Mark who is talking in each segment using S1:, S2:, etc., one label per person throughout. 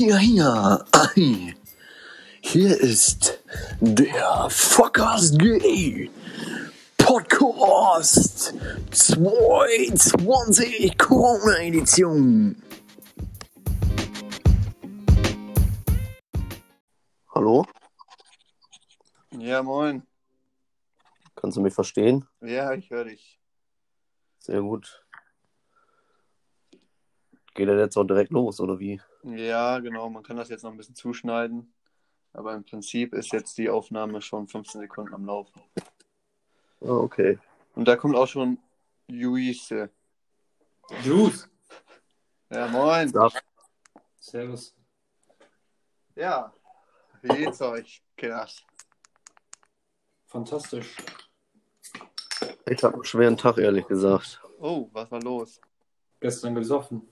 S1: Hier, hier, ei. Hier ist der Fuckers Gay Podcast 22 Corona Edition. Hallo,
S2: Ja, moin.
S1: kannst du mich verstehen?
S2: Ja, ich höre dich.
S1: Sehr gut. Geht er jetzt auch direkt los, oder wie?
S2: Ja, genau. Man kann das jetzt noch ein bisschen zuschneiden. Aber im Prinzip ist jetzt die Aufnahme schon 15 Sekunden am Laufen.
S1: Ah, okay.
S2: Und da kommt auch schon Luise.
S3: Juice.
S2: Ja, moin.
S1: Ja,
S3: Servus.
S2: Ja, wie geht's euch, Kinders?
S3: Fantastisch.
S1: ich habe einen schweren Tag, ehrlich gesagt.
S2: Oh, was war los?
S3: Gestern gesoffen.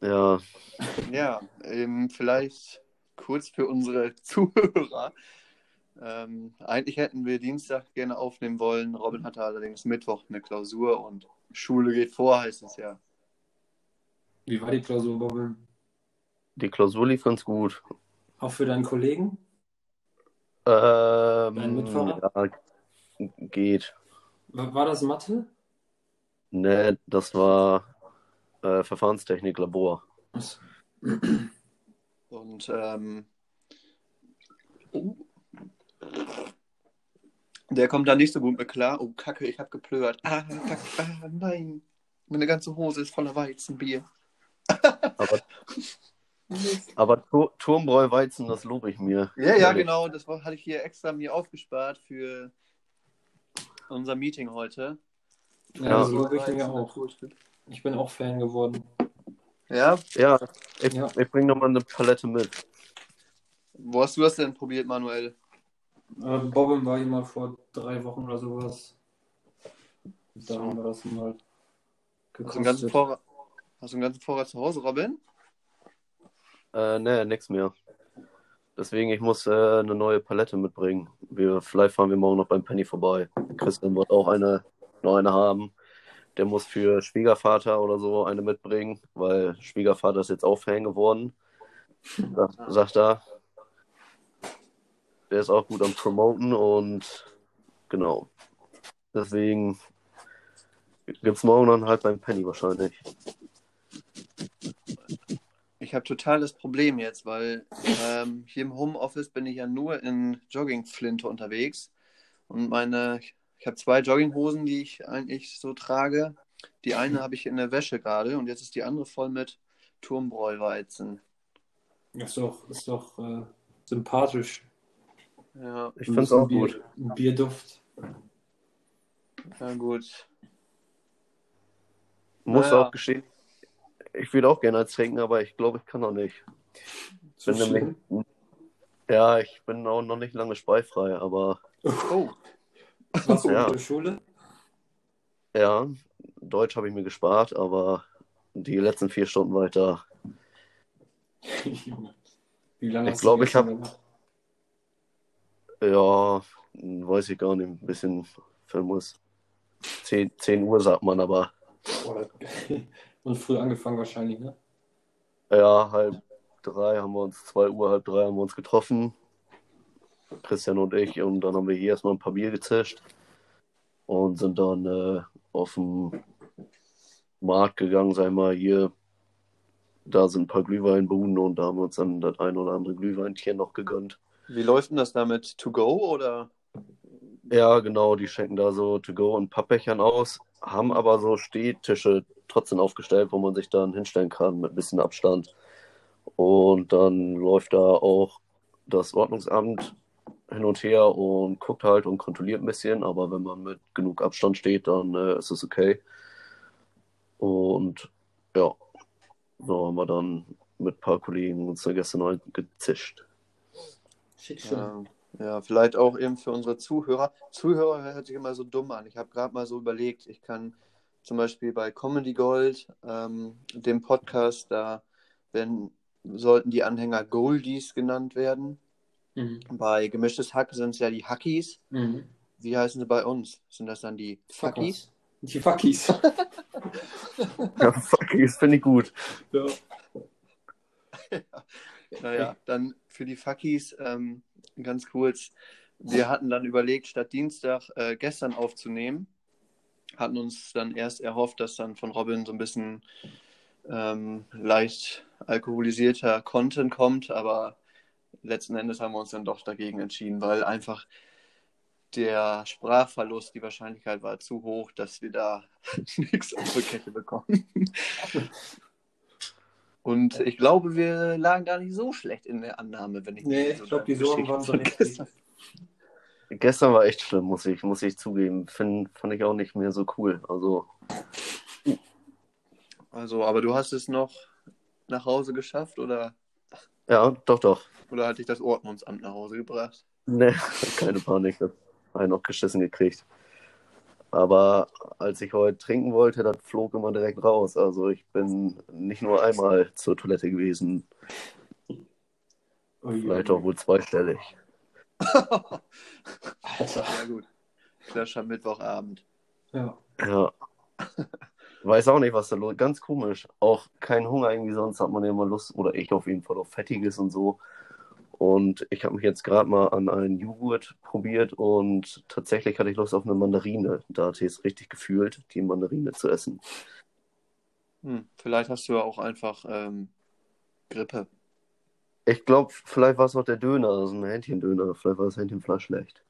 S1: Ja,
S2: Ja, ähm, vielleicht kurz für unsere Zuhörer. Ähm, eigentlich hätten wir Dienstag gerne aufnehmen wollen. Robin hatte allerdings Mittwoch eine Klausur und Schule geht vor, heißt es ja.
S3: Wie war die Klausur, Bobbel?
S1: die Klausur lief ganz gut.
S3: Auch für deinen Kollegen?
S1: Ähm,
S3: Dein Mitfahrer?
S1: Ja, geht.
S3: War, war das Mathe?
S1: Ne, das war äh, Verfahrenstechnik Labor.
S3: Was?
S2: Und ähm, der kommt da nicht so gut mit klar. Oh, Kacke, ich hab geplört. Ah, Kacke, ah, nein. Meine ganze Hose ist voller Weizenbier.
S1: Aber, aber Tur Turmbräuweizen, das lobe ich mir.
S2: Ja, ja,
S1: Ehrlich.
S2: genau. Das war, hatte ich hier extra mir aufgespart für unser Meeting heute.
S3: Ja,
S1: Ja.
S3: so lobe ich mir auch. Ich bin auch Fan geworden.
S2: Ja?
S1: Ja, ich,
S3: Ja.
S1: ich bringe nochmal eine Palette mit.
S2: Wo hast du das denn probiert, Manuel?
S3: Äh, Bobbin war hier mal vor drei Wochen oder sowas. Da
S2: So.
S3: haben wir das mal
S2: Hast du einen ganzen
S3: gekostet.
S2: Vorrat, hast du einen ganzen Vorrat zu Hause, Robin?
S1: Äh, ne, nix mehr. Deswegen, ich muss äh, eine neue Palette mitbringen. Wir, vielleicht fahren wir morgen noch beim Penny vorbei. Christian wird auch eine, noch eine haben. Der muss für Schwiegervater oder so eine mitbringen, weil Schwiegervater ist jetzt auch Fan geworden. Sagt, sagt er. Der ist auch gut am Promoten und genau. Deswegen gibt es morgen dann halt beim Penny wahrscheinlich.
S2: Ich habe total das Problem jetzt, weil ähm, hier im Homeoffice bin ich ja nur in Joggingflinte unterwegs. Und meine, ich habe zwei Jogginghosen, die ich eigentlich so trage. Die eine habe ich in der Wäsche gerade und jetzt ist die andere voll mit Turmbräuweizen.
S3: Ist doch, ist doch äh, sympathisch.
S2: Ja,
S1: Ich finde es auch
S3: Bier,
S1: gut.
S3: Ein Bierduft.
S2: na gut.
S1: Muss
S2: Naja.
S1: auch gestehen, ich würde auch gerne eins trinken, aber ich glaube, ich kann noch nicht. Ich bin nämlich, ja, ich bin auch noch nicht lange speifrei, aber
S2: Oh,
S3: Was
S1: Ja.
S3: in der Schule?
S1: ja, Deutsch habe ich mir gespart, aber die letzten vier Stunden weiter.
S3: Wie lange
S1: Ich glaube, ich hab-
S3: gestern gemacht?
S1: Ja, weiß ich gar nicht, ein bisschen Filmus. 10, 10 Uhr sagt man, aber
S3: Und früh angefangen wahrscheinlich, ne?
S1: ja, halb drei haben wir uns, 2 Uhr, halb drei haben wir uns getroffen. Christian und ich, und dann haben wir hier erstmal ein paar Bier gezischt und sind dann äh, auf den Markt gegangen, sag ich mal, hier. Da sind ein paar Glühweinbuden und da haben wir uns dann das ein oder andere Glühweintier noch gegönnt.
S2: wie läuft denn das damit? To go oder?
S1: Ja, genau, die schenken da so To-Go und Pappbechern aus, haben aber so Stehtische trotzdem aufgestellt, wo man sich dann hinstellen kann mit ein bisschen Abstand. Und dann läuft da auch das Ordnungsamt hin und her und guckt halt und kontrolliert ein bisschen, aber wenn man mit genug Abstand steht, dann äh, ist es okay. Und ja, so haben wir dann mit ein paar Kollegen uns da gestern noch gezischt.
S3: Schick schon.
S2: Ja, ja, vielleicht auch eben für unsere Zuhörer. Zuhörer hört sich immer so dumm an. Ich habe gerade mal so überlegt, ich kann zum Beispiel bei Comedy Gold, ähm, dem Podcast, da werden, sollten die Anhänger Goldies genannt werden.
S3: Mhm.
S2: Bei Gemischtes Hack sind es ja die Hackies.
S3: Mhm.
S2: Wie heißen sie bei uns? Sind das dann die Fuckies?
S3: Die Fuckies.
S1: Ja, fuck, das finde ich gut.
S3: ja.
S2: Naja, dann für die Fuckies ähm, ganz kurz. Wir hatten dann überlegt, statt Dienstag äh, gestern aufzunehmen, hatten uns dann erst erhofft, dass dann von Robin so ein bisschen ähm, leicht alkoholisierter Content kommt, aber letzten Endes haben wir uns dann doch dagegen entschieden, weil einfach der Sprachverlust, die Wahrscheinlichkeit war zu hoch, dass wir da nichts auf die Kette bekommen. Und ich glaube, wir lagen gar nicht so schlecht in der Annahme, wenn ich
S3: Nee,
S2: mir
S3: ich glaube, die Sorgen waren so nicht.
S2: vergesse.
S1: Gestern war echt schlimm, muss ich, muss ich zugeben. Find, fand ich auch nicht mehr so cool. Also,
S2: Also, aber du hast es noch nach Hause geschafft oder,
S1: ja, doch, doch.
S2: Oder hat dich das Ordnungsamt nach Hause gebracht?
S1: Ne, keine Panik. Das habe ich noch geschissen gekriegt. Aber als ich heute trinken wollte, das flog immer direkt raus. Also ich bin nicht nur einmal zur Toilette gewesen,
S3: Ui,
S1: vielleicht auch wohl zweistellig.
S3: Alter.
S2: Ja, gut. Am Mittwochabend.
S3: Ja.
S1: Ja. Weiß auch nicht, was da los ist. Ganz komisch. Auch kein Hunger irgendwie, sonst hat man ja immer Lust, oder ich auf jeden Fall auf Fettiges und so. Und ich habe mich jetzt gerade mal an einen Joghurt probiert und tatsächlich hatte ich Lust auf eine Mandarine. Da hatte ich es richtig gefühlt, die Mandarine zu essen.
S2: Hm, vielleicht hast du ja auch einfach ähm, Grippe.
S1: Ich glaube, vielleicht war es auch der Döner, also ein Hähnchendöner. Vielleicht war das Hähnchenfleisch schlecht.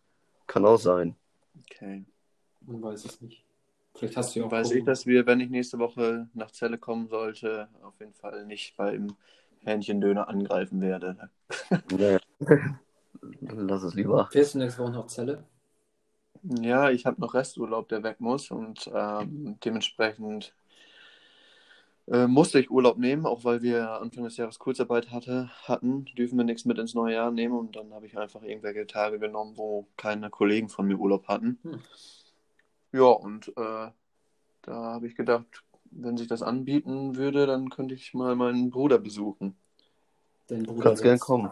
S1: Kann auch sein.
S2: Okay.
S3: Man weiß es nicht. Vielleicht hast du ja auch
S2: Weiß ich,
S3: Corona.
S2: dass wir, wenn ich nächste Woche nach Celle kommen sollte, auf jeden Fall nicht beim Hähnchendöner angreifen werde.
S1: Nee. Lass es lieber.
S3: Fährst du nächste Woche nach Celle?
S2: Ja, ich habe noch Resturlaub, der weg muss und ähm, dementsprechend äh, musste ich Urlaub nehmen, auch weil wir Anfang des Jahres Kurzarbeit hatte, hatten, dürfen wir nichts mit ins neue Jahr nehmen und dann habe ich einfach irgendwelche Tage genommen, wo keine Kollegen von mir Urlaub hatten.
S3: Hm.
S2: Ja, und äh, da habe ich gedacht, wenn sich das anbieten würde, dann könnte ich mal meinen Bruder besuchen.
S3: Dein
S1: Du
S3: Bruder
S1: kannst gern kommen.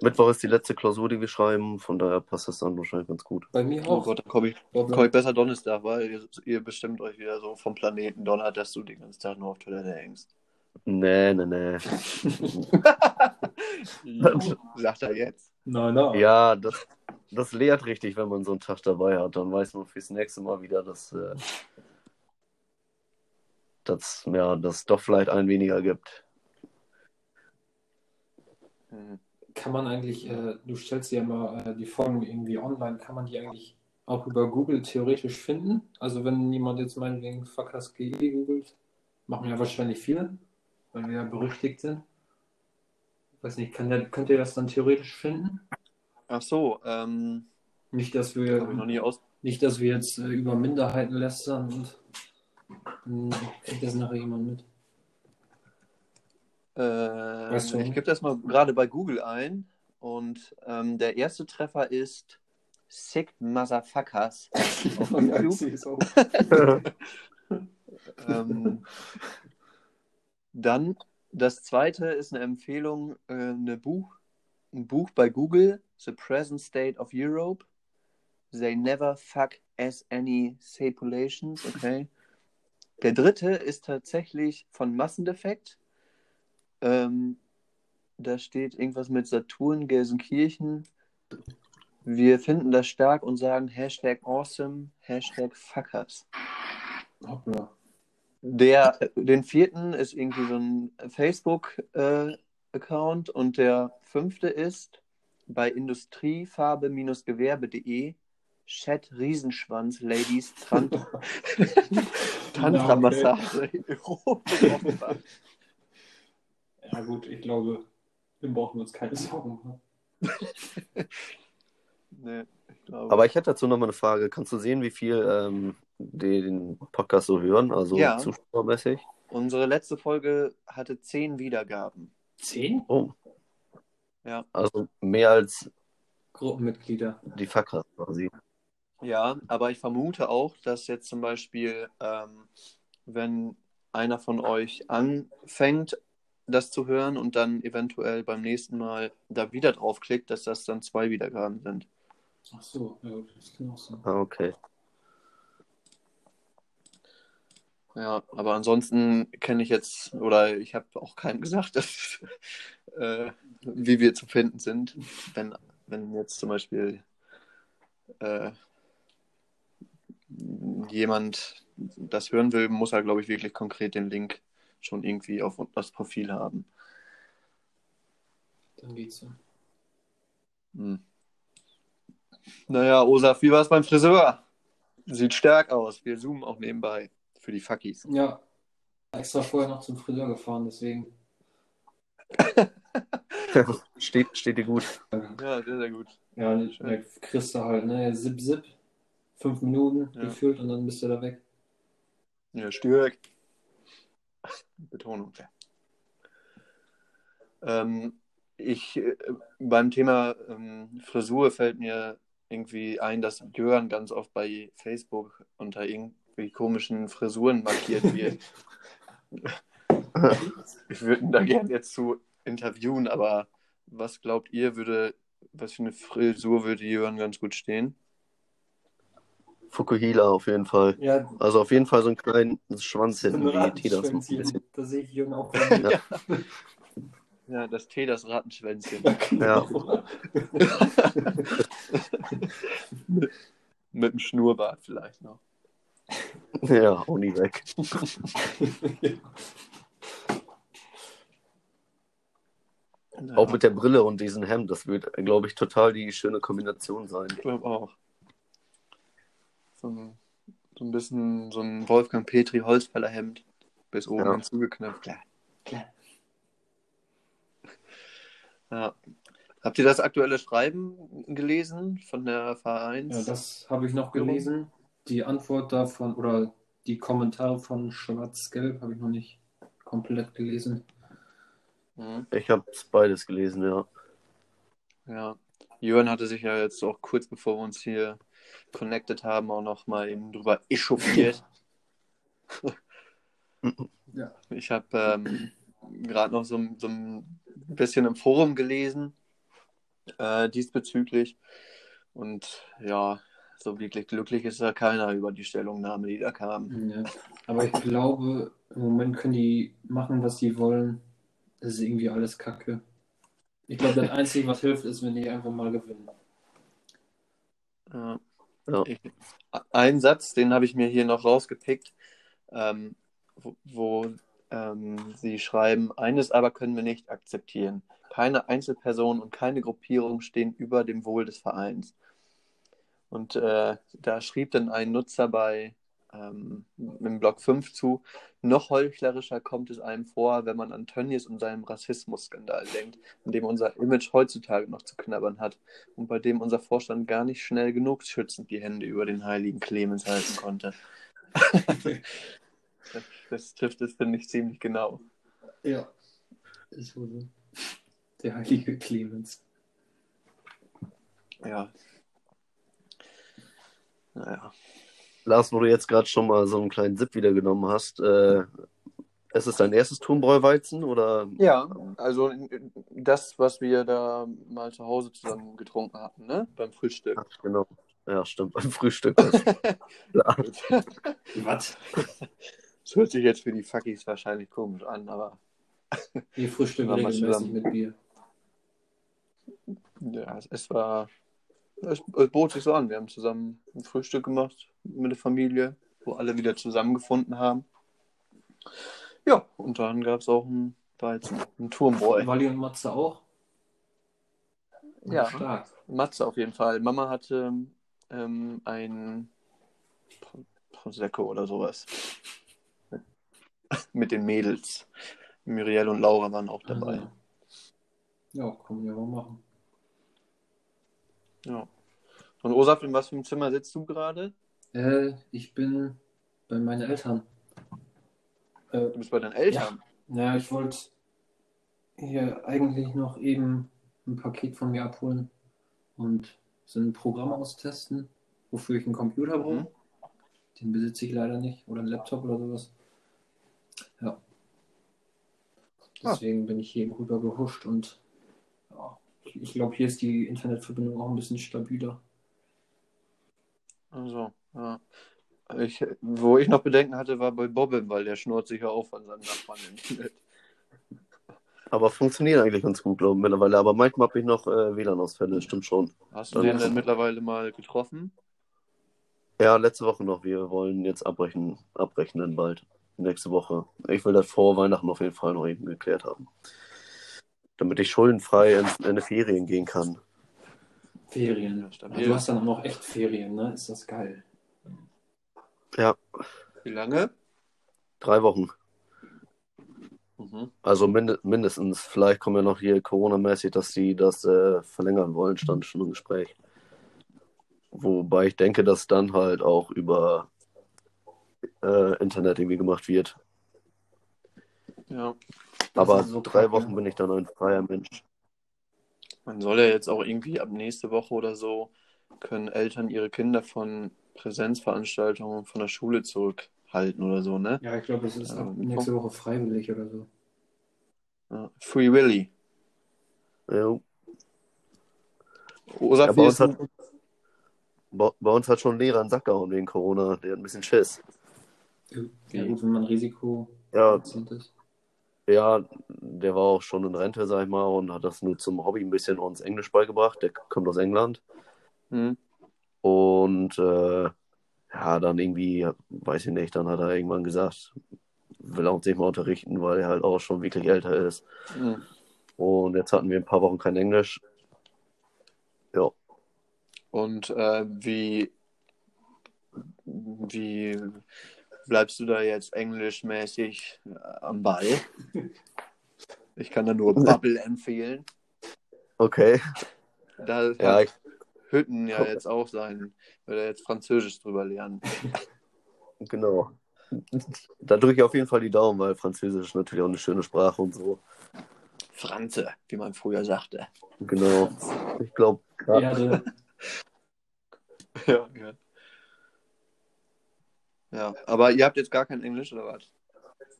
S1: Mittwoch ist die letzte Klausur, die wir schreiben, von daher passt das dann wahrscheinlich ganz gut.
S3: Bei mir
S2: Oh
S3: auch.
S2: Gott, dann komme ich, komm ich besser Donnerstag, weil ihr, ihr bestimmt euch wieder so vom Planeten donnert, dass du den ganzen Tag nur auf Toilette hängst.
S1: Nee, nee, nee.
S2: Sagt er jetzt.
S3: Nein, nein.
S1: Ja, das, das lehrt richtig, wenn man so einen Tag dabei hat. Dann weiß man fürs nächste Mal wieder, dass äh, dass ja, dass doch vielleicht einen weniger gibt.
S2: Hm.
S3: Kann man eigentlich, äh, du stellst ja mal äh, die Folgen irgendwie online, kann man die eigentlich auch über Google theoretisch finden? Also wenn jemand jetzt meinetwegen Fuckers.de googelt, machen ja wahrscheinlich viele, weil wir ja berüchtigt sind. Weiß nicht, kann der, könnt ihr das dann theoretisch finden?
S2: Ach so, ähm,
S3: Nicht, dass wir
S2: habe ich noch nie aus.
S3: nicht, dass wir jetzt äh, über Minderheiten lästern und kriegt das nachher jemand mit.
S2: Äh,
S3: Weißt du?
S2: ich gebe das mal gerade bei Google ein und ähm, der erste Treffer ist Sick Motherfuckers auf YouTube. ähm, dann das zweite ist eine Empfehlung, äh, eine Buch, ein Buch bei Google, The Present State of Europe. They never fuck as any populations, okay. Der dritte ist tatsächlich von Massendefekt. Ähm, da steht irgendwas mit Saturn, Gelsenkirchen. Wir finden das stark und sagen Hashtag awesome, Hashtag fuckers.
S3: Hoppla.
S2: Der, den vierten ist irgendwie so ein Facebook-Account und der fünfte ist bei industriefarbe-gewerbe.de Chat Riesenschwanz Ladies Tran Tantra-Massage. Offenbach.
S3: Ja gut, ich glaube, wir brauchen uns keine Sorgen machen.
S2: nee, ich glaube.
S1: Aber ich hätte dazu noch mal eine Frage. Kannst du sehen, wie viel ähm, den Podcast so hören, also
S2: Ja.
S1: zuschauermäßig?
S2: Unsere letzte Folge hatte zehn Wiedergaben.
S3: Zehn
S1: Oh.
S2: Ja.
S1: Also mehr als
S3: Gruppenmitglieder.
S1: die Facker quasi.
S2: Ja, aber ich vermute auch, dass jetzt zum Beispiel, ähm, wenn einer von euch anfängt, das zu hören und dann eventuell beim nächsten Mal da wieder draufklickt, dass das dann zwei Wiedergaben sind.
S3: Ach so, ja, gut, das kann auch sein.
S1: Ah, okay.
S2: Ja, aber ansonsten kenne ich jetzt, oder ich habe auch keinem gesagt, dass, äh, wie wir zu finden sind. Wenn, wenn jetzt zum Beispiel äh, jemand das hören will, muss er, glaube ich, wirklich konkret den Link schon irgendwie auf das Profil haben.
S3: Dann geht's so.
S2: Hm. Naja, Osaf, wie war es beim Friseur? Sieht stark aus. Wir zoomen auch nebenbei für die Fuckies.
S3: Ja, extra vorher noch zum Friseur gefahren, deswegen.
S1: steht, steht dir gut.
S2: Ja, sehr, sehr gut.
S3: Ja, kriegst du halt, ne, zip, zip, fünf Minuten
S2: Ja.
S3: gefühlt und dann bist du da weg.
S2: Ja, stark. Betonung. Ähm, ich, äh, beim Thema ähm, Frisur fällt mir irgendwie ein, dass Jörn ganz oft bei Facebook unter irgendwie komischen Frisuren markiert wird. ich würde ihn da gerne jetzt zu interviewen, aber was glaubt ihr, würde, was für eine Frisur würde Jörn ganz gut stehen?
S1: Fukuhila auf jeden Fall.
S3: Ja,
S1: Also auf jeden Fall so einen kleinen Schwanz hinten wie bisschen.
S3: da sehe ich Jürgen auch.
S1: Ja.
S2: Ja, das Tee, das Rattenschwänzchen.
S3: genau.
S2: Mit dem Schnurrbart vielleicht noch.
S1: Ja, auch nie weg. Auch mit der Brille und diesem Hemd, das wird, glaube ich, total die schöne Kombination sein.
S2: Ich glaube auch. So ein, so ein bisschen so ein Wolfgang Petri Holzfällerhemd. Bis oben
S1: Ja.
S2: zugeknöpft. Klar.
S3: Klar.
S2: Ja. Habt ihr das aktuelle Schreiben gelesen von der Vereins?
S3: Ja, das habe ich noch gelesen. Die Antwort davon oder die Kommentare von Schwarz-Gelb habe ich noch nicht komplett gelesen.
S2: Mhm.
S1: Ich habe beides gelesen, ja.
S2: Ja. Jörn hatte sich ja jetzt auch kurz bevor wir uns hier connected haben, auch noch mal eben drüber echauffiert.
S3: Ja.
S2: Ich habe ähm, gerade noch so, so ein bisschen im Forum gelesen äh, diesbezüglich. Und ja, so wirklich glücklich ist da keiner über die Stellungnahme, die da kam.
S3: Ja. Aber ich glaube, im Moment können die machen, was sie wollen. Das ist irgendwie alles Kacke. Ich glaube, das Einzige, was hilft, ist, wenn die einfach mal gewinnen.
S2: Ja.
S1: Ja.
S2: Ein Satz, den habe ich mir hier noch rausgepickt, ähm, wo, wo ähm, sie schreiben, eines aber können wir nicht akzeptieren. Keine Einzelperson und keine Gruppierung stehen über dem Wohl des Vereins. Und äh, da schrieb dann ein Nutzer bei ähm, im Blog 5 zu, noch heuchlerischer kommt es einem vor, wenn man an Tönnies und seinem Rassismusskandal denkt, an dem unser Image heutzutage noch zu knabbern hat und bei dem unser Vorstand gar nicht schnell genug schützend die Hände über den heiligen Clemens halten konnte. das, das trifft es, finde ich, ziemlich genau.
S3: Ja. Ist wohl so. Der heilige Clemens.
S2: Ja. Naja.
S1: Lars, wo du jetzt gerade schon mal so einen kleinen Sip wieder genommen hast, äh, ist es dein erstes Turmbräuweizen oder?
S2: Ja, also das, was wir da mal zu Hause zusammen getrunken hatten, ne? Beim Frühstück.
S1: Ach, genau. Ja, stimmt, beim Frühstück.
S3: Was?
S2: Das hört sich jetzt für die Fuckies wahrscheinlich komisch an, aber
S3: Wir frühstücken regelmäßig
S2: zusammen.
S3: mit Bier.
S2: ja, es war. Es, es bot sich so an. Wir haben zusammen ein Frühstück gemacht mit der Familie, wo alle wieder zusammengefunden haben. Ja, und dann gab es auch ein Weizen, ein Turmbräu.
S3: Wally und Matze auch?
S2: Ja.
S3: Stark.
S2: Matze auf jeden Fall. Mama hatte ähm, ein Pro- Prosecco oder sowas. Mit den Mädels. Muriel und Laura waren auch dabei.
S3: Also, ja, können wir mal machen.
S2: Ja. Und Osaf, in was für einem Zimmer sitzt du gerade?
S3: Äh, ich bin bei meinen Eltern. Äh,
S2: Du bist bei deinen Eltern.
S3: ja, ich wollte hier eigentlich noch eben ein Paket von mir abholen und so ein Programm austesten, wofür ich einen Computer brauche.
S2: Mhm.
S3: Den besitze ich leider nicht. Oder einen Laptop oder sowas. Ja.
S2: Ah.
S3: Deswegen bin ich hier rüber gehuscht und ja, ich glaube, hier ist die Internetverbindung auch ein bisschen stabiler.
S2: Also, ja. Ich, wo ich noch Bedenken hatte, war bei Bobbin, weil der schnurrt sich ja auch von seinem Nachbarn im Internet.
S1: Aber funktioniert eigentlich ganz gut, glaube ich, mittlerweile. Aber manchmal habe ich noch äh, WLAN-Ausfälle, stimmt schon.
S2: Hast du den denn mittlerweile mal getroffen?
S1: Ja, letzte Woche noch. Wir wollen jetzt abbrechen, abrechnen bald. Nächste Woche. Ich will das vor Weihnachten auf jeden Fall noch eben geklärt haben. Damit ich schuldenfrei in, in die Ferien gehen kann.
S3: Ferien.
S2: Ja, stabil.
S3: du hast dann auch noch echt Ferien, ne? Ist das geil.
S1: Ja,
S2: Wie lange?
S1: drei Wochen.
S2: Mhm.
S1: Also mind mindestens. Vielleicht kommen ja noch hier Corona-mäßig, dass sie das äh, verlängern wollen, stand schon im Gespräch. Wobei ich denke, dass dann halt auch über äh, Internet irgendwie gemacht wird.
S2: Ja.
S1: Aber
S3: so
S1: drei
S3: kacke.
S1: Wochen bin ich dann ein freier Mensch.
S2: Man soll ja jetzt auch irgendwie ab nächste Woche oder so können Eltern ihre Kinder von Präsenzveranstaltungen von der Schule zurückhalten oder so, ne?
S3: Ja, ich glaube, es ist ab nächste Woche freiwillig oder so.
S2: Free Willy.
S1: Ja.
S2: Osaf,
S1: Ja, bei, uns hat, bei, bei uns hat schon ein Lehrer einen Sack gehauen wegen Corona. Der hat ein bisschen Schiss.
S3: Ja, gut, wenn man Risiko
S1: Ja,
S3: ist.
S1: Ja, der war auch schon in Rente, sag ich mal, und hat das nur zum Hobby ein bisschen uns Englisch beigebracht. Der kommt aus England.
S2: Hm.
S1: Und äh, ja, dann irgendwie, weiß ich nicht, dann hat er irgendwann gesagt, will er uns nicht mal unterrichten, weil er halt auch schon wirklich älter ist.
S2: Hm.
S1: Und jetzt hatten wir ein paar Wochen kein Englisch. Ja,
S2: Und äh, wie, wie bleibst du da jetzt englischmäßig äh, am Ball? Ich kann da nur Bubble empfehlen.
S1: okay.
S2: Da
S1: Ja, ich,
S2: Hütten ja jetzt auch sein, will er jetzt Französisch drüber lernen.
S1: genau. Da drücke ich auf jeden Fall die Daumen, weil Französisch ist natürlich auch eine schöne Sprache und so.
S2: Franze, wie man früher sagte.
S1: Genau. Ich glaube,
S3: Erde.
S2: Ja, ja. Ja, aber ihr habt jetzt gar kein Englisch oder was?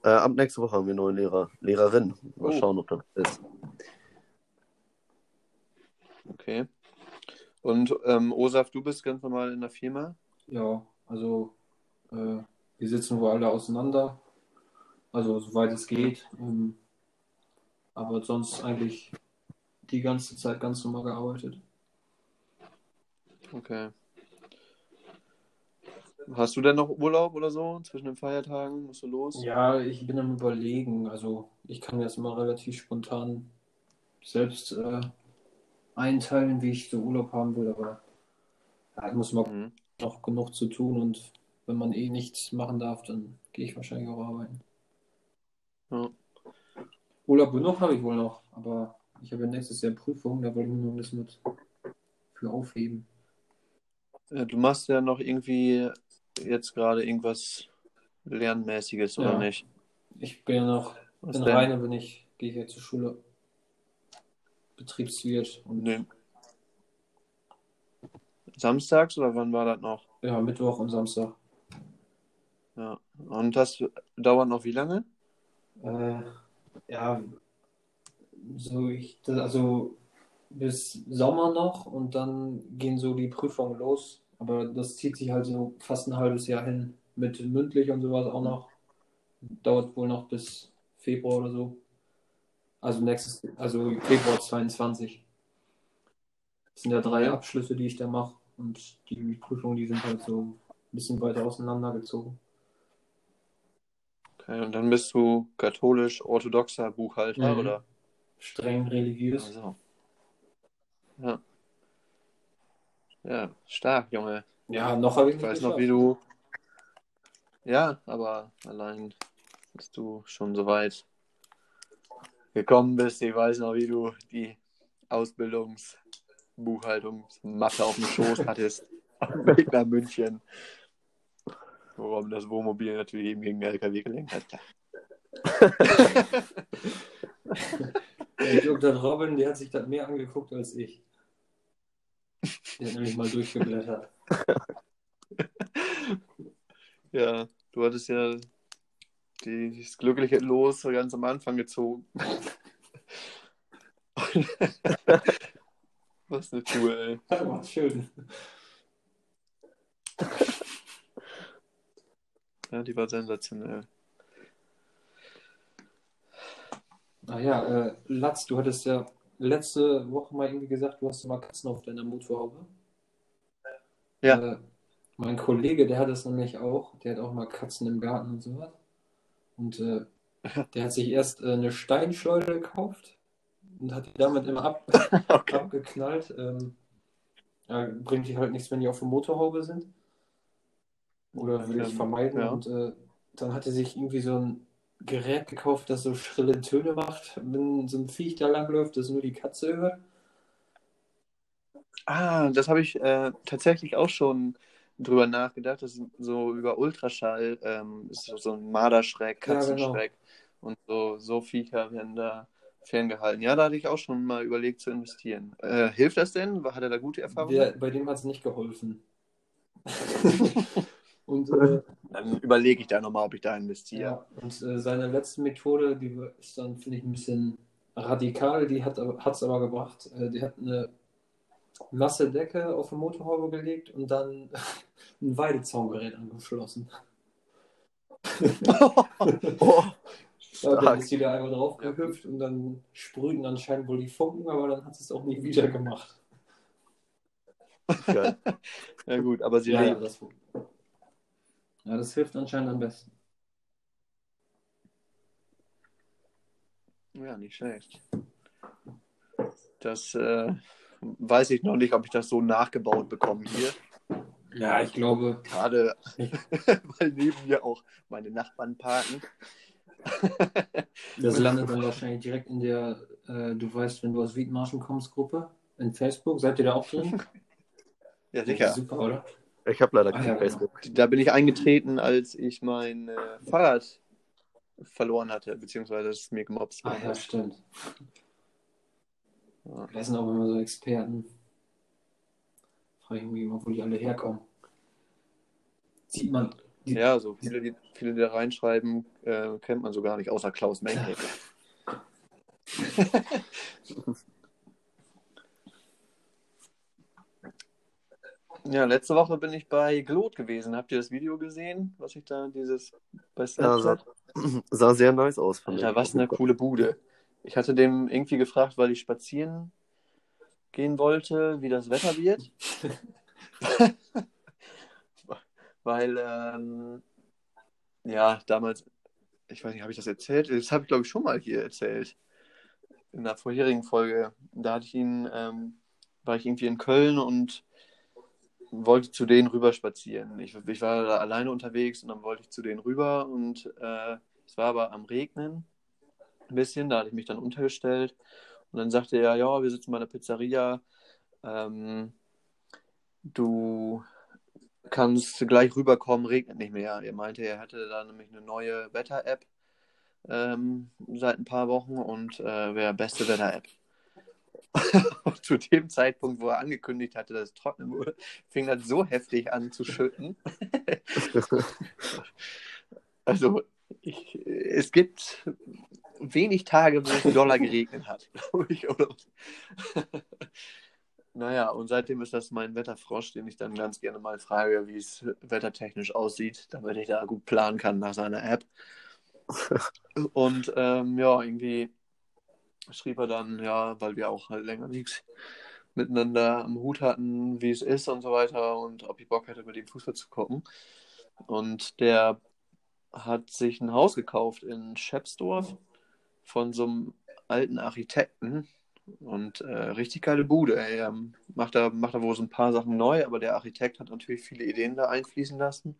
S1: äh, ab nächste Woche haben wir einen neuen Lehrer, Lehrerin. Mal
S2: Oh.
S1: schauen, ob das ist.
S2: Okay. Und ähm, Osaf, du bist ganz normal in der Firma?
S3: Ja, also äh, wir sitzen wohl alle auseinander. Also soweit es geht. Ähm, aber sonst eigentlich die ganze Zeit ganz normal gearbeitet.
S2: Okay. Hast du denn noch Urlaub oder so zwischen den Feiertagen? Musst du los?
S3: Ja, ich bin am überlegen. Also ich kann das mal relativ spontan selbst äh, einteilen, wie ich so Urlaub haben will, aber ja, ich muss mal
S2: Mhm.
S3: noch genug zu tun und wenn man eh nichts machen darf, dann gehe ich wahrscheinlich auch arbeiten.
S2: Ja.
S3: Urlaub genug habe ich wohl noch, aber ich habe ja nächstes Jahr Prüfung, da wollte ich mir noch ein bisschen mit für aufheben.
S2: Äh, Du machst ja noch irgendwie jetzt gerade irgendwas Lernmäßiges, oder
S3: Ja.
S2: nicht?
S3: Ich bin ja noch
S2: Was
S3: in
S2: denn?
S3: Rheine, bin ich, gehe ja zur Schule. Betriebswirt und
S2: Nee. Samstags oder wann war das noch?
S3: ja, Mittwoch und Samstag.
S2: Ja. Und das dauert noch wie lange?
S3: Äh, ja, so ich, das, also bis Sommer noch und dann gehen so die Prüfungen los. Aber das zieht sich halt so fast ein halbes Jahr hin. Mit mündlich und sowas auch noch. Dauert wohl noch bis Februar oder so. Also nächstes, also Februar 22. Das sind ja drei. Abschlüsse, die ich da mache. Und die Prüfungen, die sind halt so ein bisschen weiter auseinandergezogen.
S2: Okay, und dann bist du katholisch-orthodoxer Buchhalter,
S3: Mhm.
S2: oder?
S3: Streng religiös.
S2: Also. Ja. Ja, stark, Junge.
S3: Ja, noch habe ich
S2: Ich weiß noch, wie du. Ja, aber allein, dass du schon so weit gekommen bist, ich weiß noch, wie du die Ausbildungsbuchhaltungsmappe auf dem Schoß hattest. Dem Weg nach München. Worum das Wohnmobil natürlich eben gegen den LKW gelenkt hat.
S3: Ich glaube, der Robin, der hat sich das mehr angeguckt als ich. Der hat nämlich mal durchgeblättert.
S2: Ja, du hattest ja die, das glückliche Los ganz am Anfang gezogen. Was eine Tour, ey.
S3: War schön.
S2: Ja, die war sensationell.
S3: Ah ja, äh, Latz, du hattest ja letzte Woche mal irgendwie gesagt, du hast mal Katzen auf deiner Motorhaube.
S2: Ja.
S3: Äh, mein Kollege, der hat das nämlich auch, der hat auch mal Katzen im Garten und sowas. Und äh, der hat sich erst äh, eine Steinschleuder gekauft und hat die damit immer ab,
S2: Okay.
S3: abgeknallt. Ähm, ja, bringt die halt nichts, wenn die auf der Motorhaube sind. Oder will ich vermeiden.
S2: ja.
S3: Und äh, dann hat er sich irgendwie so ein Gerät gekauft, das so schrille Töne macht, wenn so ein Viech da langläuft, das nur die Katze hört.
S2: Ah, das habe ich äh, tatsächlich auch schon drüber nachgedacht. Das ist so über Ultraschall, ähm, ist so- ein Marderschreck,
S3: Ja, genau.
S2: Katzenschreck und so, so Viecher werden da ferngehalten. Ja, da hatte ich auch schon mal überlegt zu investieren. Äh, hilft das denn? Hat er da gute Erfahrungen?
S3: Der, bei dem hat es nicht geholfen. und äh,
S2: Dann überlege ich da nochmal, ob ich da investiere.
S3: Ja, und äh, seine letzte Methode, die ist dann, finde ich, ein bisschen radikal, die hat es aber gebracht. Äh, die hat eine nasse Decke auf die Motorhaube gelegt und dann ein Weidezaungerät angeschlossen.
S2: Oh,
S3: Ja, dann ist die da einmal drauf gehüpft und dann sprühten anscheinend wohl die Funken, aber dann hat sie es auch nie wieder gemacht.
S1: Geil.
S2: ja gut, aber sie
S3: Ja, ja,
S2: lebt.
S3: das, ja, das hilft anscheinend am besten.
S2: Ja, nicht schlecht. Das äh, weiß ich noch nicht, ob ich das so nachgebaut bekomme hier.
S3: Ja, ich glaube,
S2: Gerade, weil neben mir auch meine Nachbarn parken.
S3: Das landet dann wahrscheinlich direkt in der, äh, du weißt, wenn du aus Wiedmarschen kommst, Gruppe in Facebook. Seid ihr da auch drin?
S2: Ja, sicher.
S3: Super, oder?
S1: Ich habe leider
S3: Ah,
S1: kein
S3: ja, genau.
S1: Facebook.
S2: Da bin ich eingetreten, als ich mein äh, Fahrrad verloren hatte, beziehungsweise es mir gemobst
S3: Ah
S2: wurde.
S3: ja, stimmt.
S2: Ja.
S3: Das sind auch immer so Experten. Frage ich mich immer, wo die alle herkommen. Sieht man. Die,
S2: Ja, so viele, die, viele, die da reinschreiben, äh, kennt man so gar nicht, außer Klaus Menke. ja, letzte Woche bin ich bei Glot gewesen. Habt ihr das Video gesehen, was ich da dieses bei
S1: Ja, sah,
S2: Snapchat?
S1: sah sehr nice aus. fand
S2: Alter,
S1: ich.
S2: was eine coole Bude. Ich hatte dem irgendwie gefragt, weil ich spazieren gehen wollte, wie das Wetter wird. weil, ähm, ja, damals, ich weiß nicht, habe ich das erzählt? Das habe ich, glaube ich, schon mal hier erzählt. In der vorherigen Folge. Da hatte ich ihn, ähm, war ich irgendwie in Köln und wollte zu denen rüber spazieren. Ich, ich war da alleine unterwegs und dann wollte ich zu denen rüber und äh, es war aber am Regnen ein bisschen, da hatte ich mich dann untergestellt und dann sagte er, ja, wir sitzen bei einer Pizzeria, ähm, du kannst gleich rüberkommen, regnet nicht mehr. Er meinte, er hatte da nämlich eine neue Wetter-App ähm, seit ein paar Wochen und äh, wäre beste Wetter-App. Zu dem Zeitpunkt, wo er angekündigt hatte, dass es trocknen würde, fing das so heftig an zu schütten. Also, ich, es gibt wenig Tage, wo es doller geregnet hat, glaube ich. Oder? naja, und seitdem ist das mein Wetterfrosch, den ich dann ganz gerne mal frage, wie es wettertechnisch aussieht, damit ich da gut planen kann nach seiner App. Und ähm, ja, irgendwie schrieb er dann, ja, weil wir auch halt länger nichts miteinander am Hut hatten, wie es ist und so weiter und ob ich Bock hätte, mit ihm Fußball zu gucken. Und der hat sich ein Haus gekauft in Schepsdorf von so einem alten Architekten und äh, richtig geile Bude. Er macht da, macht da wohl so ein paar Sachen neu, aber der Architekt hat natürlich viele Ideen da einfließen lassen.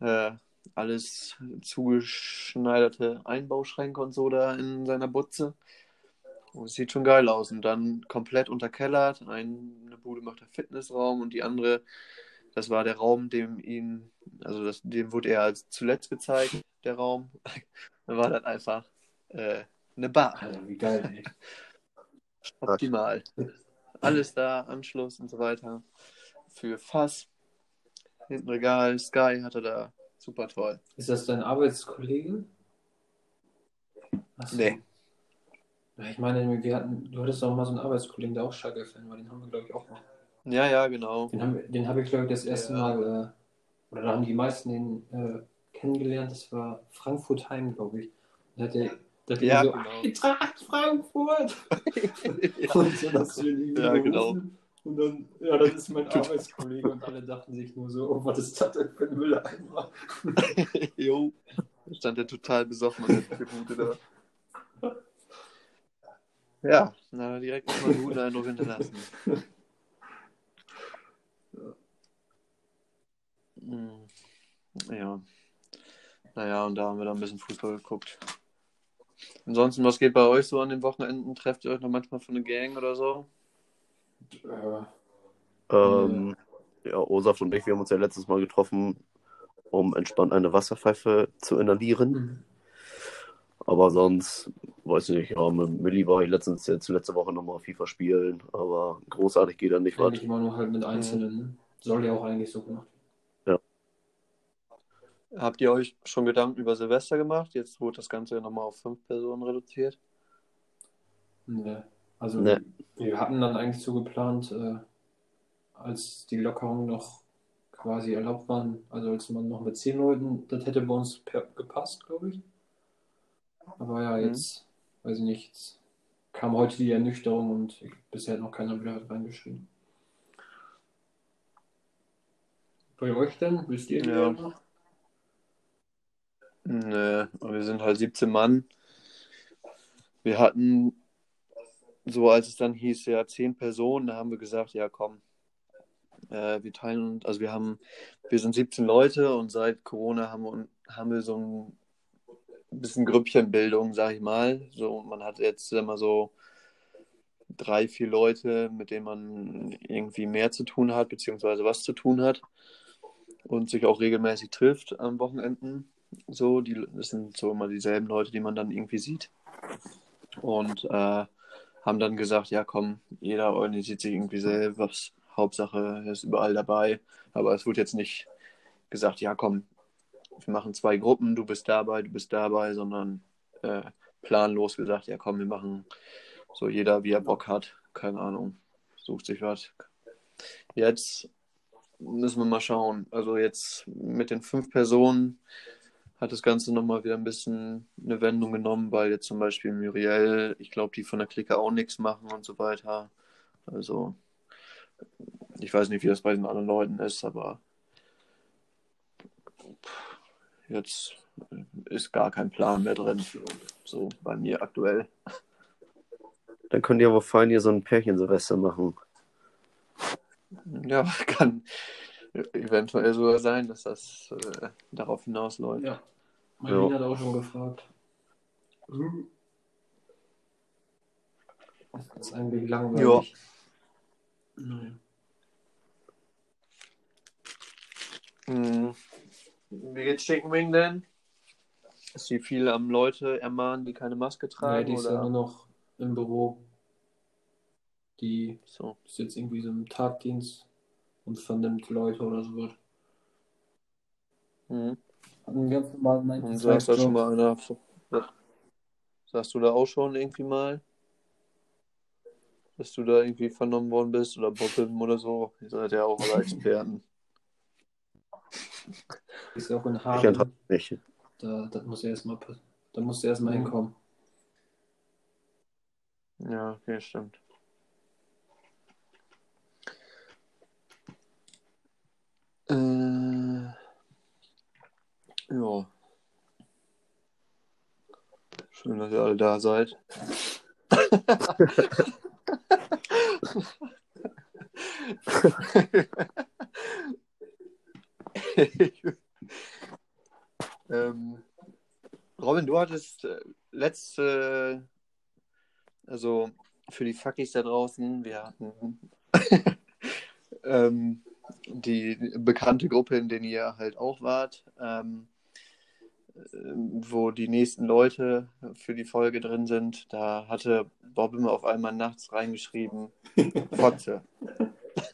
S2: Äh, alles zugeschneiderte Einbauschränke und so da in seiner Butze. Es sieht schon geil aus. Und dann komplett unterkellert. Eine Bude macht der Fitnessraum und die andere, das war der Raum, dem ihn, also das, dem wurde er als zuletzt gezeigt, der Raum. Dann war das einfach äh, eine Bar.
S3: Alter, wie geil, ey.
S2: Optimal. Alles da, Anschluss und so weiter. Für Fass, hinten Regal, Sky hatte da. Super toll.
S3: Ist das dein Arbeitskollege? Achso.
S2: Nee.
S3: Ja, ich meine, wir hatten, du hattest auch mal so einen Arbeitskollegen, der auch Schalke-Fan war, den haben wir, glaube ich, auch mal.
S2: Ja, ja, genau.
S3: Den, haben wir- den habe ich, glaube ich, das erste
S2: Ja.
S3: Mal, äh, oder da haben die meisten den äh, kennengelernt, das war Frankfurt Heim, glaube ich. Da hat er da hat
S2: Ja,
S3: so,
S2: genau.
S3: Eintracht Frankfurt! Und so, das
S2: Ja, genau.
S3: Und dann, ja, das ist mein Arbeitskollege und alle dachten sich nur so, oh, was ist das denn für ein Mülleimer?
S2: Jo. Da stand der total besoffen an der Tribute da. Ja, na, direkt mal einen guten Eindruck hinterlassen. Ja. Naja, und da haben wir dann ein bisschen Fußball geguckt. Ansonsten, was geht bei euch so an den Wochenenden? Trefft ihr euch noch manchmal für eine Gang oder so?
S3: Äh,
S1: Ähm, ja, Osaf und ich, wir haben uns ja letztes Mal getroffen, um entspannt eine Wasserpfeife zu inhalieren.
S3: mhm.
S1: Aber sonst, weiß ich nicht, ja, mit Milli war ich letztens jetzt letzte Woche nochmal FIFA spielen, aber großartig geht da nicht was.
S3: eigentlich immer nur halt mit Einzelnen. Ne? Soll ja auch eigentlich so gemacht
S2: Habt ihr euch schon Gedanken über Silvester gemacht? Jetzt wurde das Ganze ja nochmal auf fünf Personen reduziert.
S3: Nee. Also
S1: Nee.
S3: wir hatten dann eigentlich so geplant, äh, als die Lockerungen noch quasi erlaubt waren, also als man noch mit zehn Leuten, das hätte bei uns per gepasst, glaube ich. Aber ja,
S2: Mhm.
S3: jetzt, weiß ich nicht, kam heute die Ernüchterung und bisher hat noch keiner wieder reingeschrieben. Bei euch denn? Wisst ihr
S2: Ja.
S3: noch?
S2: Nö, wir sind halt 17 Mann. Wir hatten, so als es dann hieß, ja, 10 Personen, da haben wir gesagt, ja, komm, äh, wir teilen uns, also wir haben, wir sind 17 Leute und seit Corona haben wir, haben wir so ein bisschen Grüppchenbildung, sag ich mal. So, man hat jetzt immer so drei, vier Leute, mit denen man irgendwie mehr zu tun hat, beziehungsweise was zu tun hat und sich auch regelmäßig trifft am Wochenenden. So, die, das sind so immer dieselben Leute, die man dann irgendwie sieht. Und äh, haben dann gesagt, ja komm, jeder organisiert sich irgendwie selbst. Hauptsache, er ist überall dabei. Aber es wurde jetzt nicht gesagt, ja komm, wir machen zwei Gruppen, du bist dabei, du bist dabei, sondern äh, planlos gesagt, ja komm, wir machen so jeder, wie er Bock hat. Keine Ahnung, sucht sich was. Jetzt müssen wir mal schauen. Also jetzt mit den fünf Personen hat das Ganze nochmal wieder ein bisschen eine Wendung genommen, weil jetzt zum Beispiel Muriel, ich glaube, die von der Clique auch nichts machen und so weiter. Also, ich weiß nicht, wie das bei den anderen Leuten ist, aber jetzt ist gar kein Plan mehr drin. So bei mir aktuell.
S1: Dann könnt ihr aber fein hier so ein Pärchen-Silvester machen.
S2: Ja, kann eventuell sogar sein, dass das äh, darauf hinausläuft.
S3: Ja. Marlene
S1: Ja.
S3: hat auch schon gefragt. Das ist eigentlich langweilig. Naja.
S2: Hm. Wie geht's Chicken Wing denn? Ist sie viel am Leute ermahnen, die keine Maske tragen?
S3: die ist ja nur noch im Büro. Die
S2: So.
S3: ist jetzt irgendwie so im Tagdienst und vernimmt Leute oder so was.
S2: Hm.
S3: Hat einen ganz normalen
S2: Und saß da
S3: 9-to-5-Job.
S2: schon mal einer. Sagst du da auch schon irgendwie mal? Dass du da irgendwie vernommen worden bist oder Bobbim oder so? Ihr seid ja auch alle Experten.
S3: Ist ja auch in
S1: Ich
S3: Hagen.
S1: nicht.
S3: Da, das muss ja erstmal da musst du erstmal
S2: Mhm.
S3: hinkommen.
S2: Ja, okay, stimmt. Äh, ja. Schön, dass ihr alle da seid. ähm, Robin, du hattest äh, letzte, also für die Fuckies da draußen, wir hatten ähm, die bekannte Gruppe, in der ihr halt auch wart, ähm, äh, wo die nächsten Leute für die Folge drin sind. Da hatte Bob immer auf einmal nachts reingeschrieben, Fotze.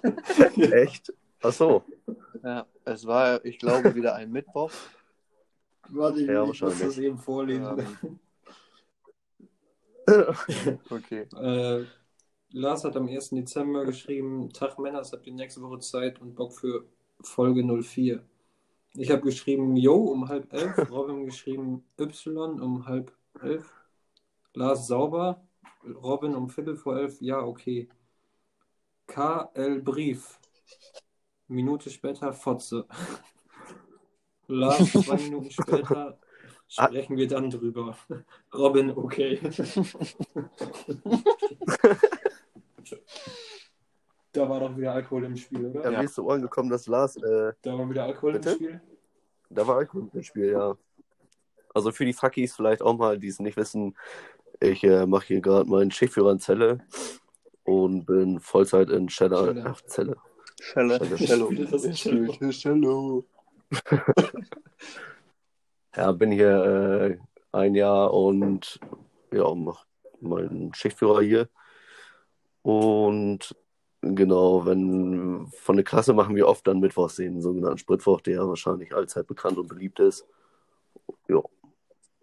S1: Echt? Ach so.
S2: Ja, es war, ich glaube, wieder ein Mittwoch.
S3: Warte, ich,
S1: Ja,
S3: ich muss das eben vorlesen.
S2: Okay.
S3: Äh, Lars hat am 1. Dezember geschrieben, Tag Männers, habt ihr nächste Woche Zeit und Bock für Folge 04. Ich habe geschrieben Jo um halb elf, Robin geschrieben Y um halb elf, Lars sauber, Robin um Viertel vor elf, ja, okay. KL Brief. Minute später Fotze. Lars, zwei Minuten später sprechen wir dann drüber. Robin, okay. da war doch wieder Alkohol im Spiel, oder?
S1: Ja,
S2: Ja.
S1: Mir ist zu Ohren gekommen, dass Lars, äh,
S3: Da war wieder Alkohol
S1: Bitte?
S3: im Spiel.
S1: da war Alkohol im Spiel, ja. Also für die Fuckies vielleicht auch mal, die es nicht wissen, ich äh, mache hier gerade meinen Schichtführer in Zelle und bin Vollzeit in Cheddar, ach, Zelle.
S2: Schelle.
S1: Schelle.
S3: Spiele
S2: Cello.
S1: Ja, bin hier äh, ein Jahr und ja, mach meinen Schichtführer hier. Und genau, wenn von der Klasse machen wir oft dann Mittwochs den sogenannten Spritwoch, der wahrscheinlich allzeit bekannt und beliebt ist. Ja,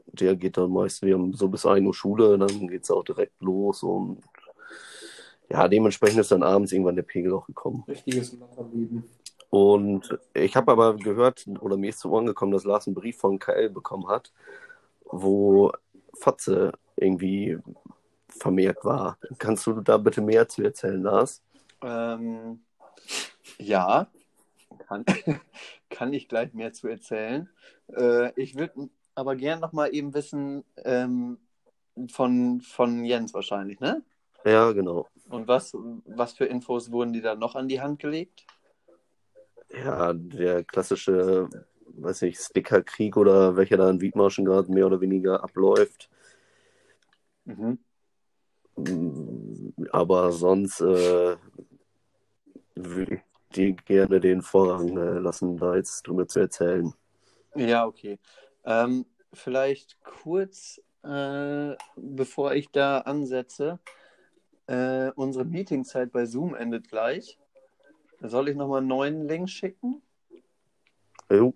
S1: der geht dann meist, wir haben so bis 1 Uhr Schule, dann geht es auch direkt los und ja, dementsprechend ist dann abends irgendwann der Pegel auch gekommen.
S3: Richtiges Lockerleben.
S1: Und ich habe aber gehört, oder mir ist zu Ohren gekommen, dass Lars einen Brief von KL bekommen hat, wo Fotze irgendwie vermehrt war. Kannst du da bitte mehr zu erzählen, Lars?
S2: Ähm, ja, kann, kann ich gleich mehr zu erzählen. Äh, ich würde aber gern noch mal eben wissen ähm, von, von Jens wahrscheinlich, ne?
S1: Ja, genau.
S2: Und was, was für Infos wurden dir da noch an die Hand gelegt?
S1: Ja, der klassische, weiß nicht, Stickerkrieg oder welcher da in Wiedmarschen gerade mehr oder weniger abläuft.
S2: Mhm.
S1: Aber sonst äh, würde ich dir gerne den Vorrang äh, lassen, da jetzt drüber zu erzählen.
S2: Ja, okay. Ähm, vielleicht kurz, äh, bevor ich da ansetze, äh, unsere Meetingzeit bei Zoom endet gleich. Soll ich nochmal einen neuen Link schicken?
S1: Jo,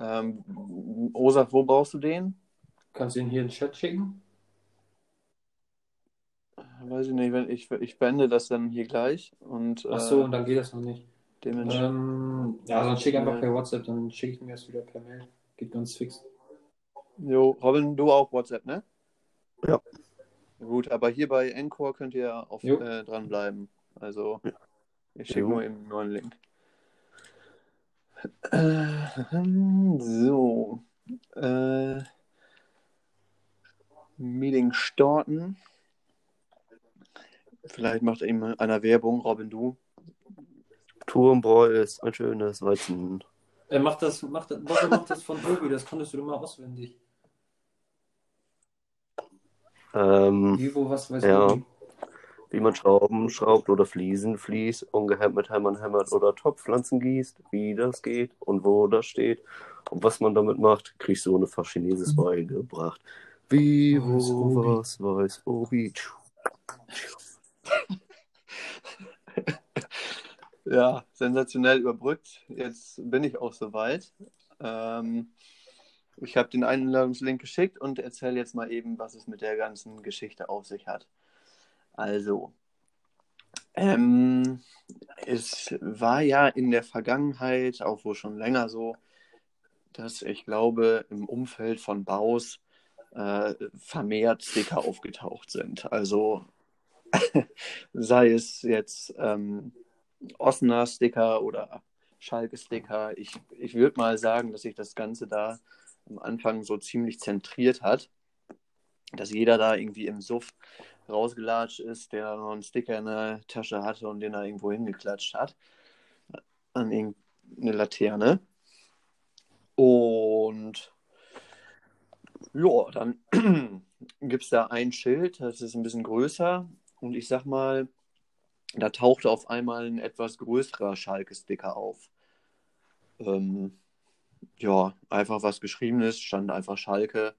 S2: Ähm, Osaf, wo brauchst du den?
S3: Kannst du ihn hier in den Chat schicken?
S2: Weiß ich nicht, wenn ich, ich beende das dann hier gleich und äh,
S3: Ach so, und dann geht das noch nicht.
S2: dementsprechend.
S3: Ähm, ja, sonst schick einfach per WhatsApp, dann schicke ich mir das wieder per Mail. Geht ganz fix.
S2: Jo, Robin, du auch WhatsApp, ne?
S1: Ja.
S2: Gut, aber hier bei Encore könnt ihr auf, äh, dranbleiben. Also, ich schicke nur eben einen neuen Link. Äh, so. Äh, Meeting starten. Vielleicht macht eben einer Werbung, Robin, du.
S1: Turmbräu ist ein schönes Weizen.
S3: Er macht das, macht, das- Bosse macht das von Obi, das konntest du immer auswendig.
S1: Ähm,
S3: Ivo, was weiß
S1: Ja.
S3: Obi?
S1: wie man Schrauben schraubt oder Fliesen fließt, ungehemmt mit Hämmern hämmert oder Topfpflanzen gießt, wie das geht und wo das steht und was man damit macht, kriegst du ohne Fachchinesis beigebracht. Wie,
S3: Mhm.
S1: Wo,
S3: Obi.
S1: was weiß Obi.
S2: Ja, sensationell überbrückt. Jetzt bin ich auch soweit. Ähm, ich habe den Einladungslink geschickt und erzähle jetzt mal eben, was es mit der ganzen Geschichte auf sich hat. Also, ähm, es war ja in der Vergangenheit, auch wohl schon länger so, dass ich glaube, im Umfeld von Baus äh, vermehrt Sticker aufgetaucht sind. Also sei es jetzt ähm, Osnabrücker Sticker oder Schalke Sticker. Ich, ich würde mal sagen, dass sich das Ganze da am Anfang so ziemlich zentriert hat, dass jeder da irgendwie im Suff rausgelatscht ist, der noch einen Sticker in der Tasche hatte und den er irgendwo hingeklatscht hat an irgendeine Laterne. Und ja, dann gibt es da ein Schild, das ist ein bisschen größer und ich sag mal, da tauchte auf einmal ein etwas größerer Schalke-Sticker auf. Ähm, ja, einfach was Geschriebenes, stand einfach Schalke.